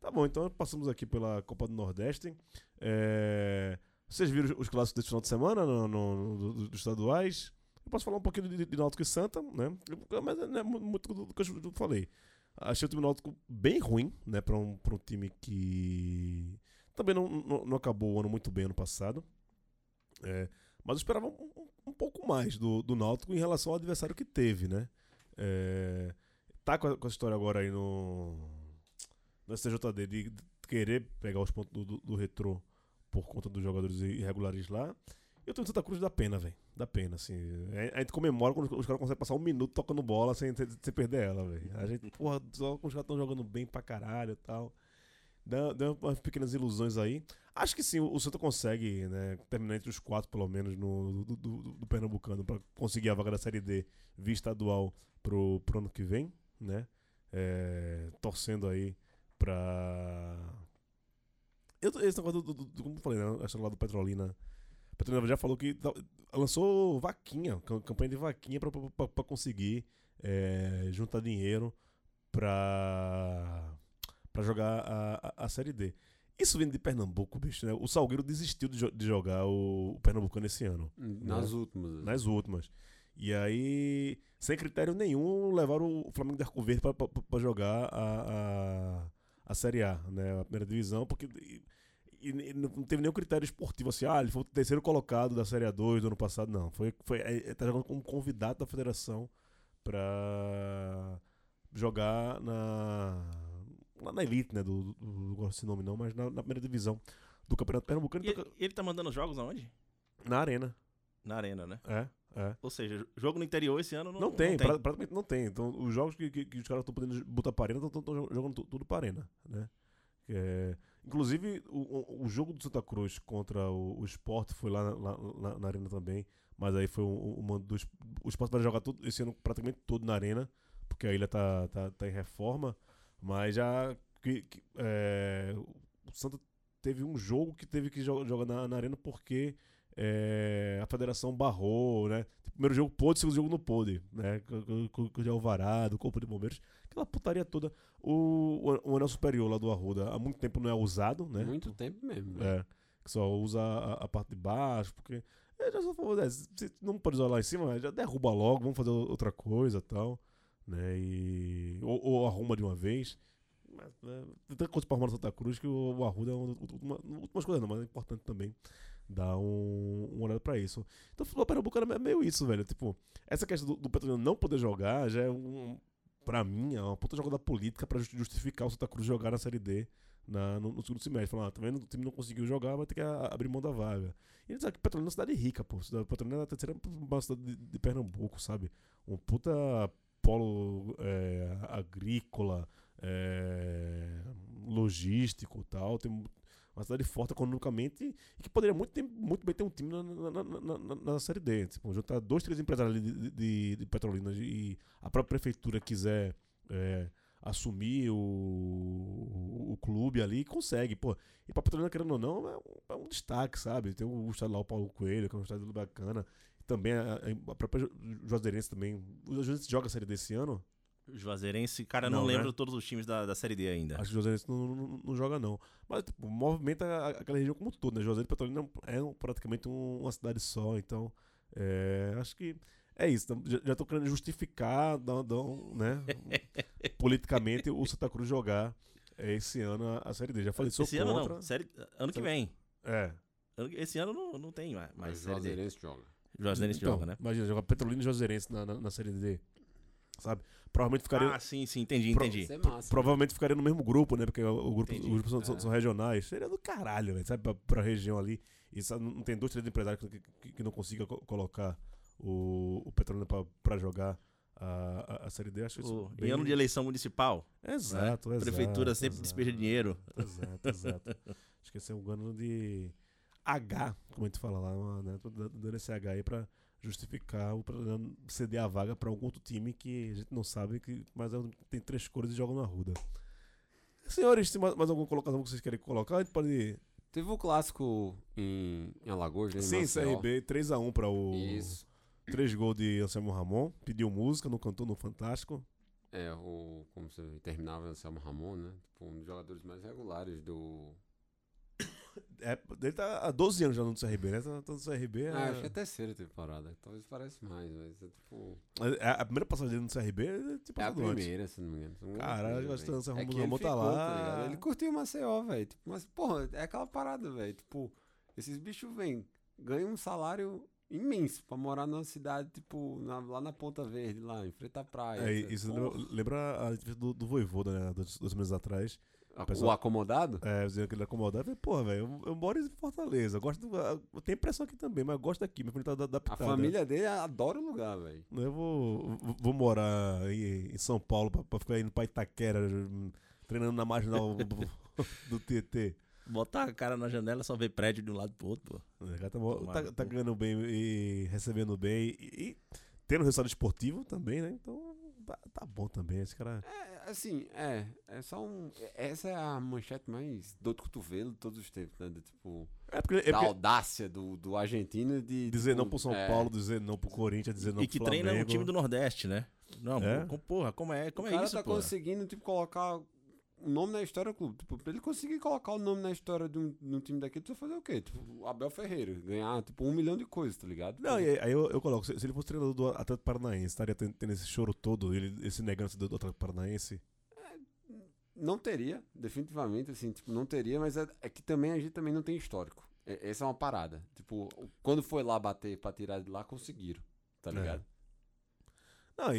Tá bom, então passamos aqui pela Copa do Nordeste. É, Vocês viram os clássicos desse final de semana no, no- no- do- dos estaduais? Eu posso falar um pouquinho de, de Náutico e Santa, né? Mas não é mu- muito do que eu falei. Achei o time Náutico bem ruim, né? Pra um, pra um time que também não, não, não acabou o ano muito bem ano passado. É, mas eu esperava um pouco mais do, do Náutico em relação ao adversário que teve, né? É, tá com a, com história agora aí no, no STJD de querer pegar os pontos do, do, do retrô por conta dos jogadores irregulares lá. Eu em Santa Cruz da pena, velho. Da pena, assim. A gente comemora quando os caras conseguem passar um minuto tocando bola sem, sem perder ela, velho. A gente, porra, só quando os caras estão jogando bem pra caralho e tal. Dá, dá umas pequenas ilusões aí. Acho que sim, o, Santa consegue, né, terminar entre os quatro, pelo menos, no, do, do, do- Pernambucano, pra conseguir a vaga da Série D via estadual pro, pro ano que vem, né? É, torcendo aí pra. Eu, esse negócio do, do, do- como eu falei, né? Essa lá do Petrolina. Petrolina já falou que lançou vaquinha, cam- campanha de vaquinha pra, pra- pra conseguir é, juntar dinheiro pra, pra jogar a, a, a Série D. Isso vindo de Pernambuco, bicho, né? O Salgueiro desistiu de, jo- de jogar o, o Pernambucano esse ano. Nas né? últimas. Nas últimas. E aí, sem critério nenhum, levaram o Flamengo de Arco Verde pra jogar a, a, a Série A, né? A primeira divisão, porque. E, e não teve nenhum critério esportivo assim, ah, ele foi o terceiro colocado da Série A2 do ano passado, não. Foi, foi, é, tá jogando como convidado da federação pra jogar na. Lá na elite, né? Do, do, não gosto desse nome não, mas na, na primeira divisão do Campeonato Pernambucano. E ele, ele tá mandando jogos aonde? Na arena. Na arena, né? É, é. Ou seja, jogo no interior esse ano não, Não, tem, pra- praticamente não tem. Então, os jogos que, que, que os caras estão podendo botar pra arena estão jogando tu- tudo pra arena, né? É, inclusive, o, o- jogo do Santa Cruz contra o, o Sport foi lá, na- lá- lá na arena também, mas aí foi um- uma dos... O Sport vai jogar tudo, esse ano praticamente todo na arena, porque a ilha tá, tá, tá em reforma, mas já... Que, que, é, o Santa teve um jogo que teve que jo- jogar na, na arena porque é, a federação barrou, né? Primeiro jogo pôde, segundo jogo não pôde, né? Com- o de Alvarado, Corpo de Bombeiros, aquela putaria toda. O, o, o anel superior lá do Arruda há muito tempo não é usado, né? Muito tempo mesmo. né? É, que só usa a, a parte de baixo, porque. É, já só falou, é, se não pode usar lá em cima, já derruba logo, vamos fazer outra coisa e tal. Né? E, ou, ou arruma de uma vez. Mas, é, tem tanta coisa pra arrumar no Santa Cruz que o, o Arruda é uma, uma, últimas coisas não, mas é importante também dar um, uma olhada pra isso. Então o futebol pernambucano é meio isso, velho. Tipo, essa questão do, do Petrolina não poder jogar já é um. pra mim, é uma puta jogada política justi- justificar o Santa Cruz jogar na Série D na, no, no segundo semestre. Falando, ah, tá? O time não conseguiu jogar, vai ter que a- abrir mão da vaga. E eles que Petrolina é uma cidade rica, pô. Petrolina é a terceira cidade de, de Pernambuco, sabe? Um puta polo é, agrícola, é, logístico tal. Tem uma cidade forte economicamente e que poderia muito, muito bem ter um time na, na, na- na- na Série D. Tipo, juntar dois, três empresários de, de, de Petrolina e a própria prefeitura quiser é, assumir o, o, o clube ali, consegue. Pô, e pra Petrolina, querendo ou não, é um, é um destaque, sabe? Tem o estádio lá, o Paulo Coelho, que é um estádio bacana. Também a, a própria Ju- Juazeirense também. O Juazeirense joga a Série D esse ano? Juazeirense, cara, não, Não, né? lembro todos os times da, da Série D ainda. Acho que o Juazeirense não, não, não joga, não. Mas tipo, movimenta aquela região como um todo, né? Juazeiro e Petrolina é um- praticamente um- uma cidade só, então é, acho que é isso. Já, já tô querendo justificar, dar, dar um, né, politicamente, o Santa Cruz jogar é, esse ano a, a Série D. Já falei, sou Esse contra. ano não, série, ano que vem. É. Esse ano não, não tem mais, mais Mas Série D. Juazeirense joga. Juazeirense Então, joga, né? Imagina, jogar Petrolina e Juazeirense na, na, na Série D. Sabe? Provavelmente ficaria. Ah, sim, sim, entendi, Pro- entendi. É massa. Provavelmente ficaria no mesmo grupo, né? Porque o, grupo, Entendi. os grupos são, são- É. são regionais. Seria do caralho, velho. Sabe? Pra, pra região ali. E sabe, não tem dois, três empresários que, que, que não consiga co- colocar o, o Petrolina pra, pra jogar a, a, a Série D. Acho isso. Bem- Em ano de eleição municipal, Exato, né? exato. Prefeitura sempre exato. despeja dinheiro. Exato, exato. Acho que esse é um ano de H, como a gente fala lá, né? Tô dando esse H aí pra justificar o Petrolina ceder a vaga pra algum outro time que a gente não sabe, que, mas é um- tem três cores e jogam na ruda. Senhores, se mais, mais alguma colocação que vocês querem colocar, a gente pode. Teve o clássico em, em Alagoas, né? Sim. CRB 3x1 pra o. Isso. Três gols de Anselmo Ramon. Pediu música, não cantou no Fantástico. É, o, como você terminava, Anselmo Ramon, né? Tipo, um dos jogadores mais regulares do... É, ele tá há 12 anos já no CRB, né? Tá, tá no CRB. É, Ah, acho que é a terceira temporada. Talvez pareça mais, mas é tipo... é a primeira passagem dele no CRB é tipo É a do antes. primeira, se não me engano. Caralho, acho que É que Ramon ele tá lá. ligado? Ele curtiu o Maceió, velho. Tipo, mas, porra, é aquela parada, velho. Tipo, esses bichos vêm, ganham um salário imenso pra morar numa cidade, tipo, na- lá na Ponta Verde, lá, em frente à praia. É, isso lembra, lembra a entrevista do, do Voivoda, né? Dois, dois meses atrás. A- pessoal- O acomodado? É, dizendo que ele é acomodado. Eu falei, porra, velho, eu, eu moro em Fortaleza. Eu gosto do, eu tenho pressão aqui também, mas eu gosto daqui. Minha família tá A adaptada. família dele adora o lugar, velho. Eu vou, vou- morar em, em São Paulo pra, pra ficar indo pra Itaquera, treinando na marginal do TT. Botar a cara na janela só ver prédio de um lado pro outro, pô. O cara tá, Tomara, tá, tá pô. ganhando bem e recebendo bem. E, e tendo resultado esportivo também, né? Então tá, tá bom também. Esse cara. É, assim, é. É só um. Essa é a manchete mais dor de cotovelo de todos os tempos, né? De, tipo. É porque, é da porque audácia do, do argentino de. dizer tipo, não pro São é, Paulo, dizer não pro Corinthians, dizer não e pro que Flamengo. treina no time do Nordeste, né? Não, É? porra, como é, como o é cara isso, tá pô? conseguindo, tipo, colocar o nome na história do clube. Tipo, pra ele conseguir colocar o nome na história de um, de um time daquele, precisa fazer o quê? Tipo, o Abel Ferreira. Ganhar, tipo, um milhão de coisas, tá ligado? Não, e aí, aí eu, eu coloco, se, se ele fosse treinador do Atlético Paranaense, estaria tendo, tendo esse choro todo, ele, esse negando do, do Atlético Paranaense. Não teria, definitivamente, assim, tipo, não teria, mas é, é que também a gente também não tem histórico. É- essa é uma parada. Tipo, quando foi lá bater pra tirar de lá, conseguiram, tá É. ligado? Não, e,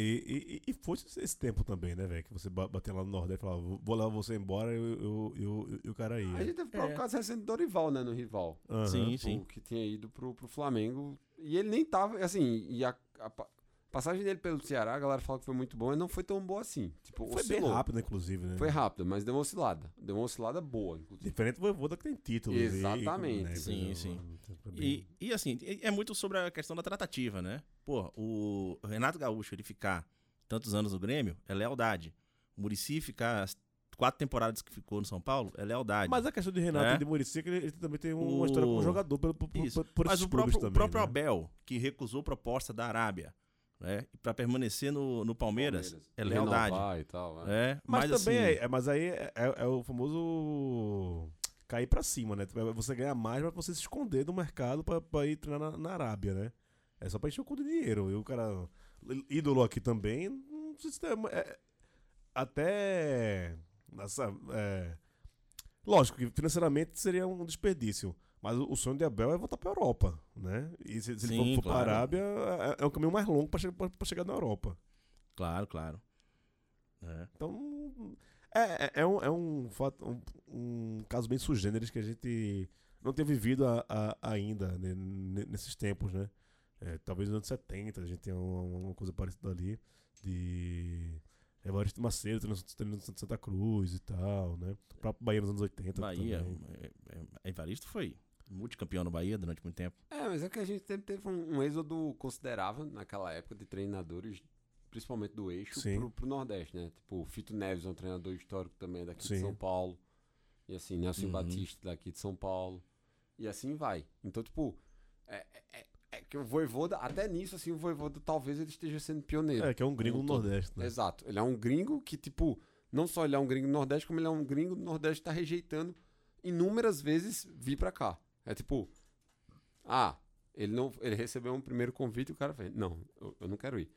e, e foi esse, tempo também, né, velho? Que você ba- bater lá no Nordeste e falava, vou levar você embora e eu, eu, eu, eu, o cara ia. A gente teve o próprio caso recente do Dorival, né, no rival. Aham. Sim, Tipo, sim. Que tinha ido pro, pro Flamengo. E ele nem tava, assim, e a, a pa- passagem dele pelo Ceará, a galera fala que foi muito boa, mas não foi tão boa assim. Tipo, Foi bem oscilou. rápido, inclusive, né? Foi rápido, mas deu uma oscilada. Deu uma oscilada boa, inclusive. Diferente do Voivoda que tem título. Exatamente. né, Sim, sim. E, e assim, é muito sobre a questão da tratativa, né? Pô, o Renato Gaúcho, ele ficar tantos anos no Grêmio, é lealdade. O Murici ficar as quatro temporadas que ficou no São Paulo, é lealdade. Mas a questão de Renato É. e de Muricy é que ele, ele também tem uma O- história como jogador por, Isso. por Mas esses o próprio, o também, próprio né? Abel, que recusou proposta da Arábia, né? para permanecer no, no Palmeiras, Palmeiras. é lealdade. e tal, é. É, Mas, mas, também assim, é, é- mas aí é, é- é o famoso cair pra cima, né? Você ganha mais pra você se esconder do mercado pra, pra ir treinar na, na Arábia, né? É só pra encher o cu de dinheiro. E o cara, ídolo aqui também, não sei se tem, é, até. Nossa, é, lógico que financeiramente seria um desperdício. Mas o, sonho de Abel é voltar pra Europa, né? E se, se ele Sim, for, for claro. pra Arábia, é, é o caminho mais longo pra, che chegar na Europa. Claro, claro. É. Então, é, é, é um, é um, fato- um, um caso bem sugêneres que a gente não tem vivido a- a- ainda né, ne- nesses tempos, né? É, talvez nos anos 70 a gente tenha uma, uma coisa parecida ali de Evaristo Macedo treinando no Santa Cruz e tal, né? O próprio Bahia nos anos 80 Bahia, também. é, é, Evaristo foi multicampeão no Bahia durante muito tempo. É, mas é que a gente sempre teve um, um êxodo considerável naquela época de treinadores, principalmente do eixo, pro, pro Nordeste, né? Tipo, o Fito Neves é um treinador histórico também daqui de Sim. São Paulo. E assim, Nelson Uhum. Batista daqui de São Paulo. E assim vai. Então, tipo, é, é, é que o Voivoda, até nisso, assim, o Voivoda talvez ele esteja sendo pioneiro. É, que é um gringo no todo. Nordeste, né? Exato. Ele é um gringo que, tipo, não só ele é um gringo no Nordeste, como ele é um gringo no Nordeste que tá rejeitando inúmeras vezes vir pra cá. É tipo, ah, ele não, ele recebeu um primeiro convite e o cara fez, não, eu, eu não quero ir.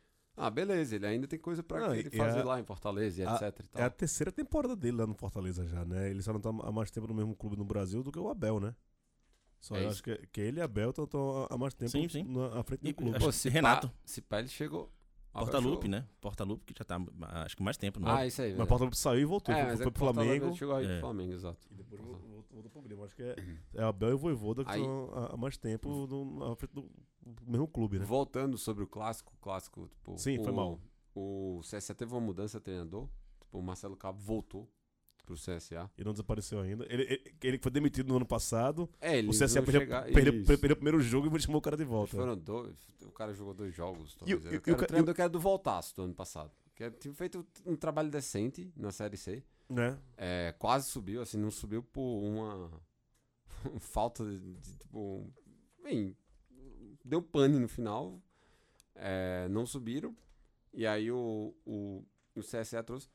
Ah, beleza, ele ainda tem coisa pra Não, ele e fazer a- lá em Fortaleza e a- etc e tal. É a terceira temporada dele lá no Fortaleza já, né? Ele só não tá há mais tempo no mesmo clube no Brasil do que o Abel, né? Só É eu isso. acho que, que ele e Abel estão há mais tempo Sim, sim. Na, à frente do E- clube. acho Pô, se Renato. Pá, se pá, ele chegou. Porta-Lupe, né? Porta-Lupe que já tá, acho que mais tempo, não Ah, isso aí. Mas. Porta-Lupe saiu e voltou. É, foi foi é pro Flamengo. Chegou aí É. pro Flamengo, exato. E depois voltou, voltou, pro Grêmio. Acho que é, é Abel e o Voivoda que Aí- estão há, mais tempo no, à frente do, mesmo clube, né? Voltando sobre o clássico, o clássico, tipo. Sim, o, foi mal. O CSA teve uma mudança de treinador. Tipo, o Marcelo Cabo voltou pro CSA. E não desapareceu ainda. Ele, ele, ele foi demitido no ano passado. É, ele o CSA perdeu, perdeu, perdeu o primeiro jogo e chamou o cara de volta. Foram dois. O cara jogou dois jogos. E o- Eu e o treinador que era do Voltaço do ano passado. Que tinha feito um trabalho decente na Série C. Né? É, quase subiu, assim, não subiu por uma falta de, de, tipo. Bem, deu pane no final. É, não subiram. E aí o, o, o CSA trouxe.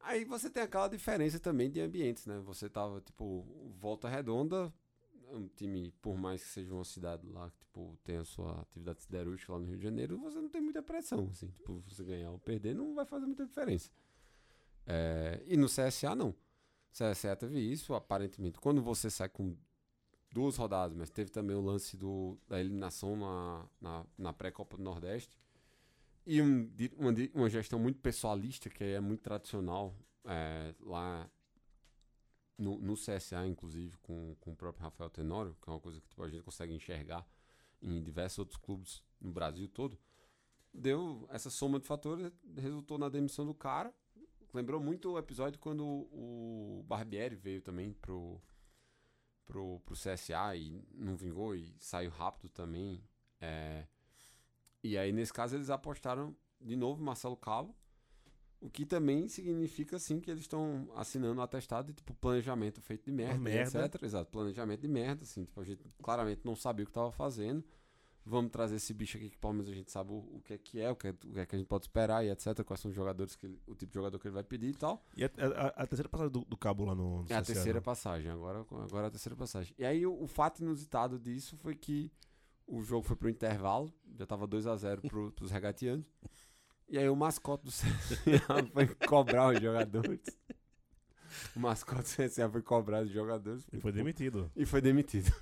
Aí você tem aquela diferença também de ambientes, né? Você tava, tipo, Volta Redonda, um time, por mais que seja uma cidade lá que, tipo, tem a sua atividade siderúrgica lá no Rio de Janeiro, você não tem muita pressão, assim. Tipo, você ganhar ou perder não vai fazer muita diferença. É, e no CSA, não. CSA teve isso, aparentemente. Quando você sai com duas rodadas, mas teve também o lance do, da eliminação na, na, na pré-Copa do Nordeste. E um uma, uma gestão muito pessoalista, que é muito tradicional é, lá no, no CSA, inclusive, com, com o próprio Rafael Tenório, que é uma coisa que tipo, a gente consegue enxergar em diversos outros clubes no Brasil todo. Deu essa soma de fatores, resultou na demissão do cara. Lembrou muito o episódio quando o Barbieri veio também pro, pro, pro CSA e não vingou e saiu rápido também. É, e aí, nesse caso, eles apostaram de novo Marcelo Cabo, o que também significa, assim, que eles estão assinando um atestado de, tipo, planejamento feito de merda, merda. etc. Exato, planejamento de merda, assim, tipo, a gente claramente não sabia o que estava fazendo. Vamos trazer esse bicho aqui que pelo menos a gente sabe o, o que é que é, o que é, o que é que a gente pode esperar e etc. Quais são os jogadores, que ele- o tipo de jogador que ele vai pedir e tal. E a, a- a terceira passagem do, do cabo lá no, no É a terceira né? passagem, agora, agora é a terceira passagem. E aí o, o fato inusitado disso foi que o jogo foi pro intervalo, já tava 2 a 0 pro, pros regatianos. E aí o mascote do CSA foi cobrar os jogadores. O mascote do CSA foi cobrar os jogadores. E foi demitido. E foi demitido.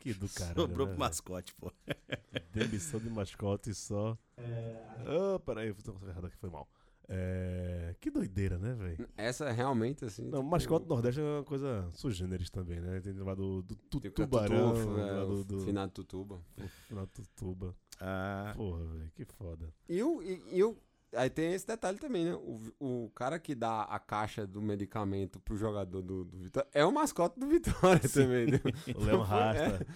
Que do cara. Sobrou pro mascote, pô. Demissão de mascote só. Ah, peraí, eu tô errado aqui, foi mal. É, Que doideira, né, velho? Essa é realmente assim. Não, tipo, mascote do Nordeste é uma coisa sugêneres também, né? Tem lá do, do tu- tem o Catutufa, Tubarão, é, do, do, finado Tutuba. do finado Tutuba. Ah, Porra, velho, que foda. E o, e, e o- aí tem esse detalhe também, né? O, o cara que dá a caixa do medicamento pro jogador do, do Vitória é o mascote do Vitória também, né? O Leão Não foi- Rasta.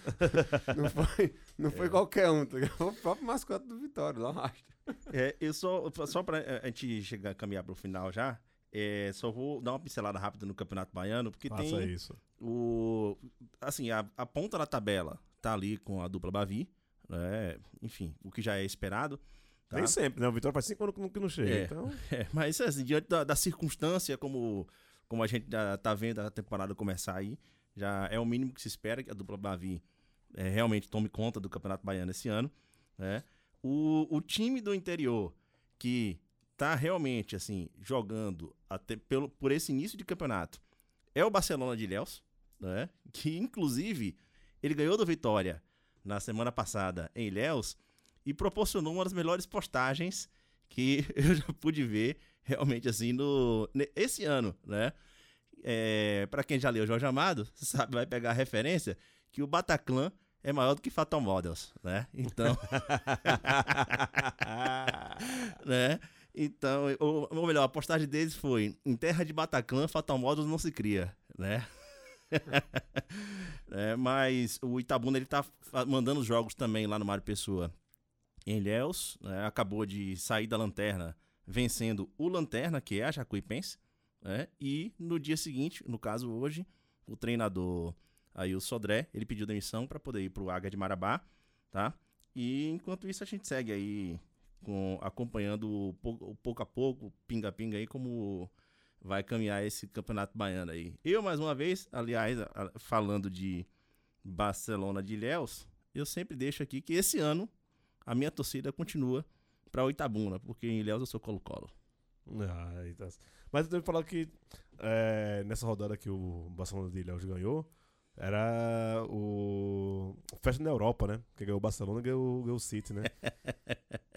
é, não foi, não foi qualquer um, tá ligado? Foi o próprio mascote do Vitória, Leão Rasta. É, eu só, só pra eh, a gente chegar, caminhar pro final já, é, só vou dar uma pincelada rápida no Campeonato Baiano, porque Faça tem isso. o... Assim, a, a ponta da tabela tá ali com a dupla Bavi, né? Enfim, o que já é esperado. Tá? Nem sempre, né? O Vitória faz cinco anos que não- chega. É. Então, É, mas assim, diante da, da circunstância, como, como a gente já tá vendo a temporada começar aí, já é o mínimo que se espera que a dupla Bavi é, realmente tome conta do Campeonato Baiano esse ano. Né? O, o time do interior que tá realmente assim jogando até pelo, por esse início de campeonato é o Barcelona de Ilhéus, né? que inclusive ele ganhou do Vitória na semana passada em Ilhéus e proporcionou uma das melhores postagens que eu já pude ver realmente assim no esse ano, né? É, para quem já leu Jorge Amado, sabe, vai pegar a referência que o Bataclan é maior do que Fatal Models, né? Então, né? Então, ou, ou melhor, a postagem deles foi: em terra de Bataclan, Fatal Models não se cria, né? É, mas o Itabuna ele tá mandando jogos também lá no Mário Pessoa Ilhéus, né? acabou de sair da lanterna vencendo o Lanterna, que é a Jacuipense, né? e no dia seguinte, no caso hoje, o treinador aí o Sodré, ele pediu demissão para poder ir pro Águia de Marabá, tá? E enquanto isso a gente segue aí com, acompanhando o pouco, o pouco a pouco, pinga-pinga aí, como vai caminhar esse campeonato baiano aí. Eu, mais uma vez, aliás, falando de Barcelona de Ilhéus, eu sempre deixo aqui que esse ano a minha torcida continua para o Itabuna, porque em Ilhéus eu sou Colo-Colo. Ah, então- Mas eu devo falar que é, nessa rodada que o Barcelona de Ilhéus ganhou, era o Festa na Europa, né? Que ganhou o Barcelona e ganhou, ganhou o City, né?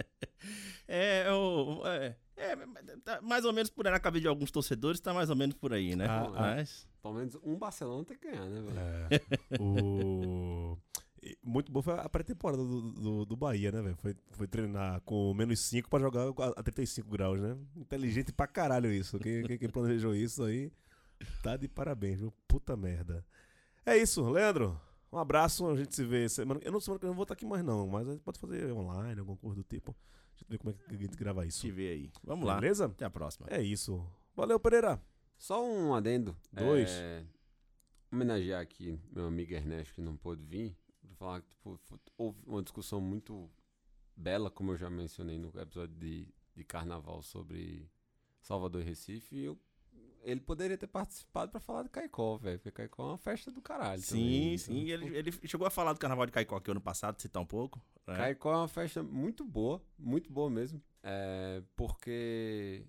É, eu, é, é, tá mais ou menos por aí, na cabeça de alguns torcedores, tá mais ou menos por aí, né? Ah, ah. Mas, Pelo menos um Barcelona tem que ganhar, né, velho? É, o... Muito bom foi a pré-temporada do, do, do Bahia, né, velho? Foi, foi treinar com menos 5 pra jogar a a 35 graus, né? Inteligente pra caralho isso. Quem, quem, quem planejou isso aí tá de parabéns, viu? Puta merda. É isso, Leandro. Um abraço, a gente se vê semana. Eu não semana que eu não vou estar aqui mais, não, mas a gente pode fazer online, alguma coisa do tipo. A gente vê como é que a gente grava isso. te vê aí. Vamos lá. Beleza? Até a próxima. É isso. Valeu, Pereira. Só um adendo. Dois. É, homenagear aqui meu amigo Ernesto, que não pôde vir, pra falar que tipo, houve uma discussão muito bela, como eu já mencionei no episódio de, de carnaval sobre Salvador e Recife. E eu, ele poderia ter participado pra falar de Caicó, velho, porque Caicó é uma festa do caralho. Sim, também, sim. então, Ele, ele chegou a falar do Carnaval de Caicó aqui ano passado, citar um pouco. né? Caicó é uma festa muito boa, muito boa mesmo. É, porque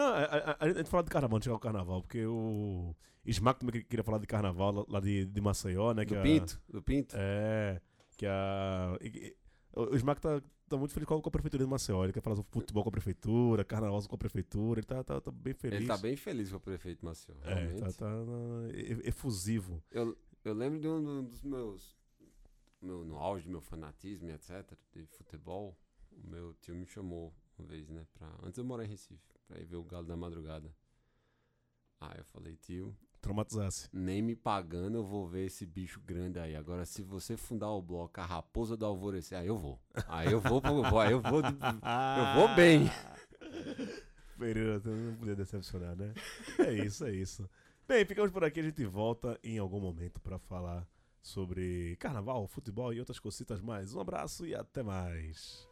Não, a, a- a gente fala de carnaval, não chegar ao carnaval, porque o Smack também que- queria falar de carnaval lá- de, de Maceió, né? que do a- Pinto, do Pinto. É, que a. e- O Smack tá, tá muito feliz com a, prefeitura de Maceió. Ele quer falar sobre futebol com a prefeitura, carnaval com a prefeitura. Ele tá, tá, tá bem feliz. Ele tá bem feliz com o prefeito Maceió, É, realmente. tá, tá e- efusivo. Eu, eu lembro de um do- dos meus. Meu, no auge do meu fanatismo e etc. de futebol. O meu tio me chamou uma vez, né? Pra, antes eu morar em Recife, pra ir ver o Galo da Madrugada. Aí eu falei, tio, Traumatizasse. nem me pagando eu vou ver esse bicho grande aí. Agora, se você fundar o bloco A Raposa do Alvorecer, aí eu vou. Aí eu vou, pro- aí eu vou, eu vou bem. Pereira não podia decepcionar, né? É isso, é isso. Bem, ficamos por aqui. A gente volta em algum momento pra falar sobre carnaval, futebol e outras cositas mais. Um abraço e até mais.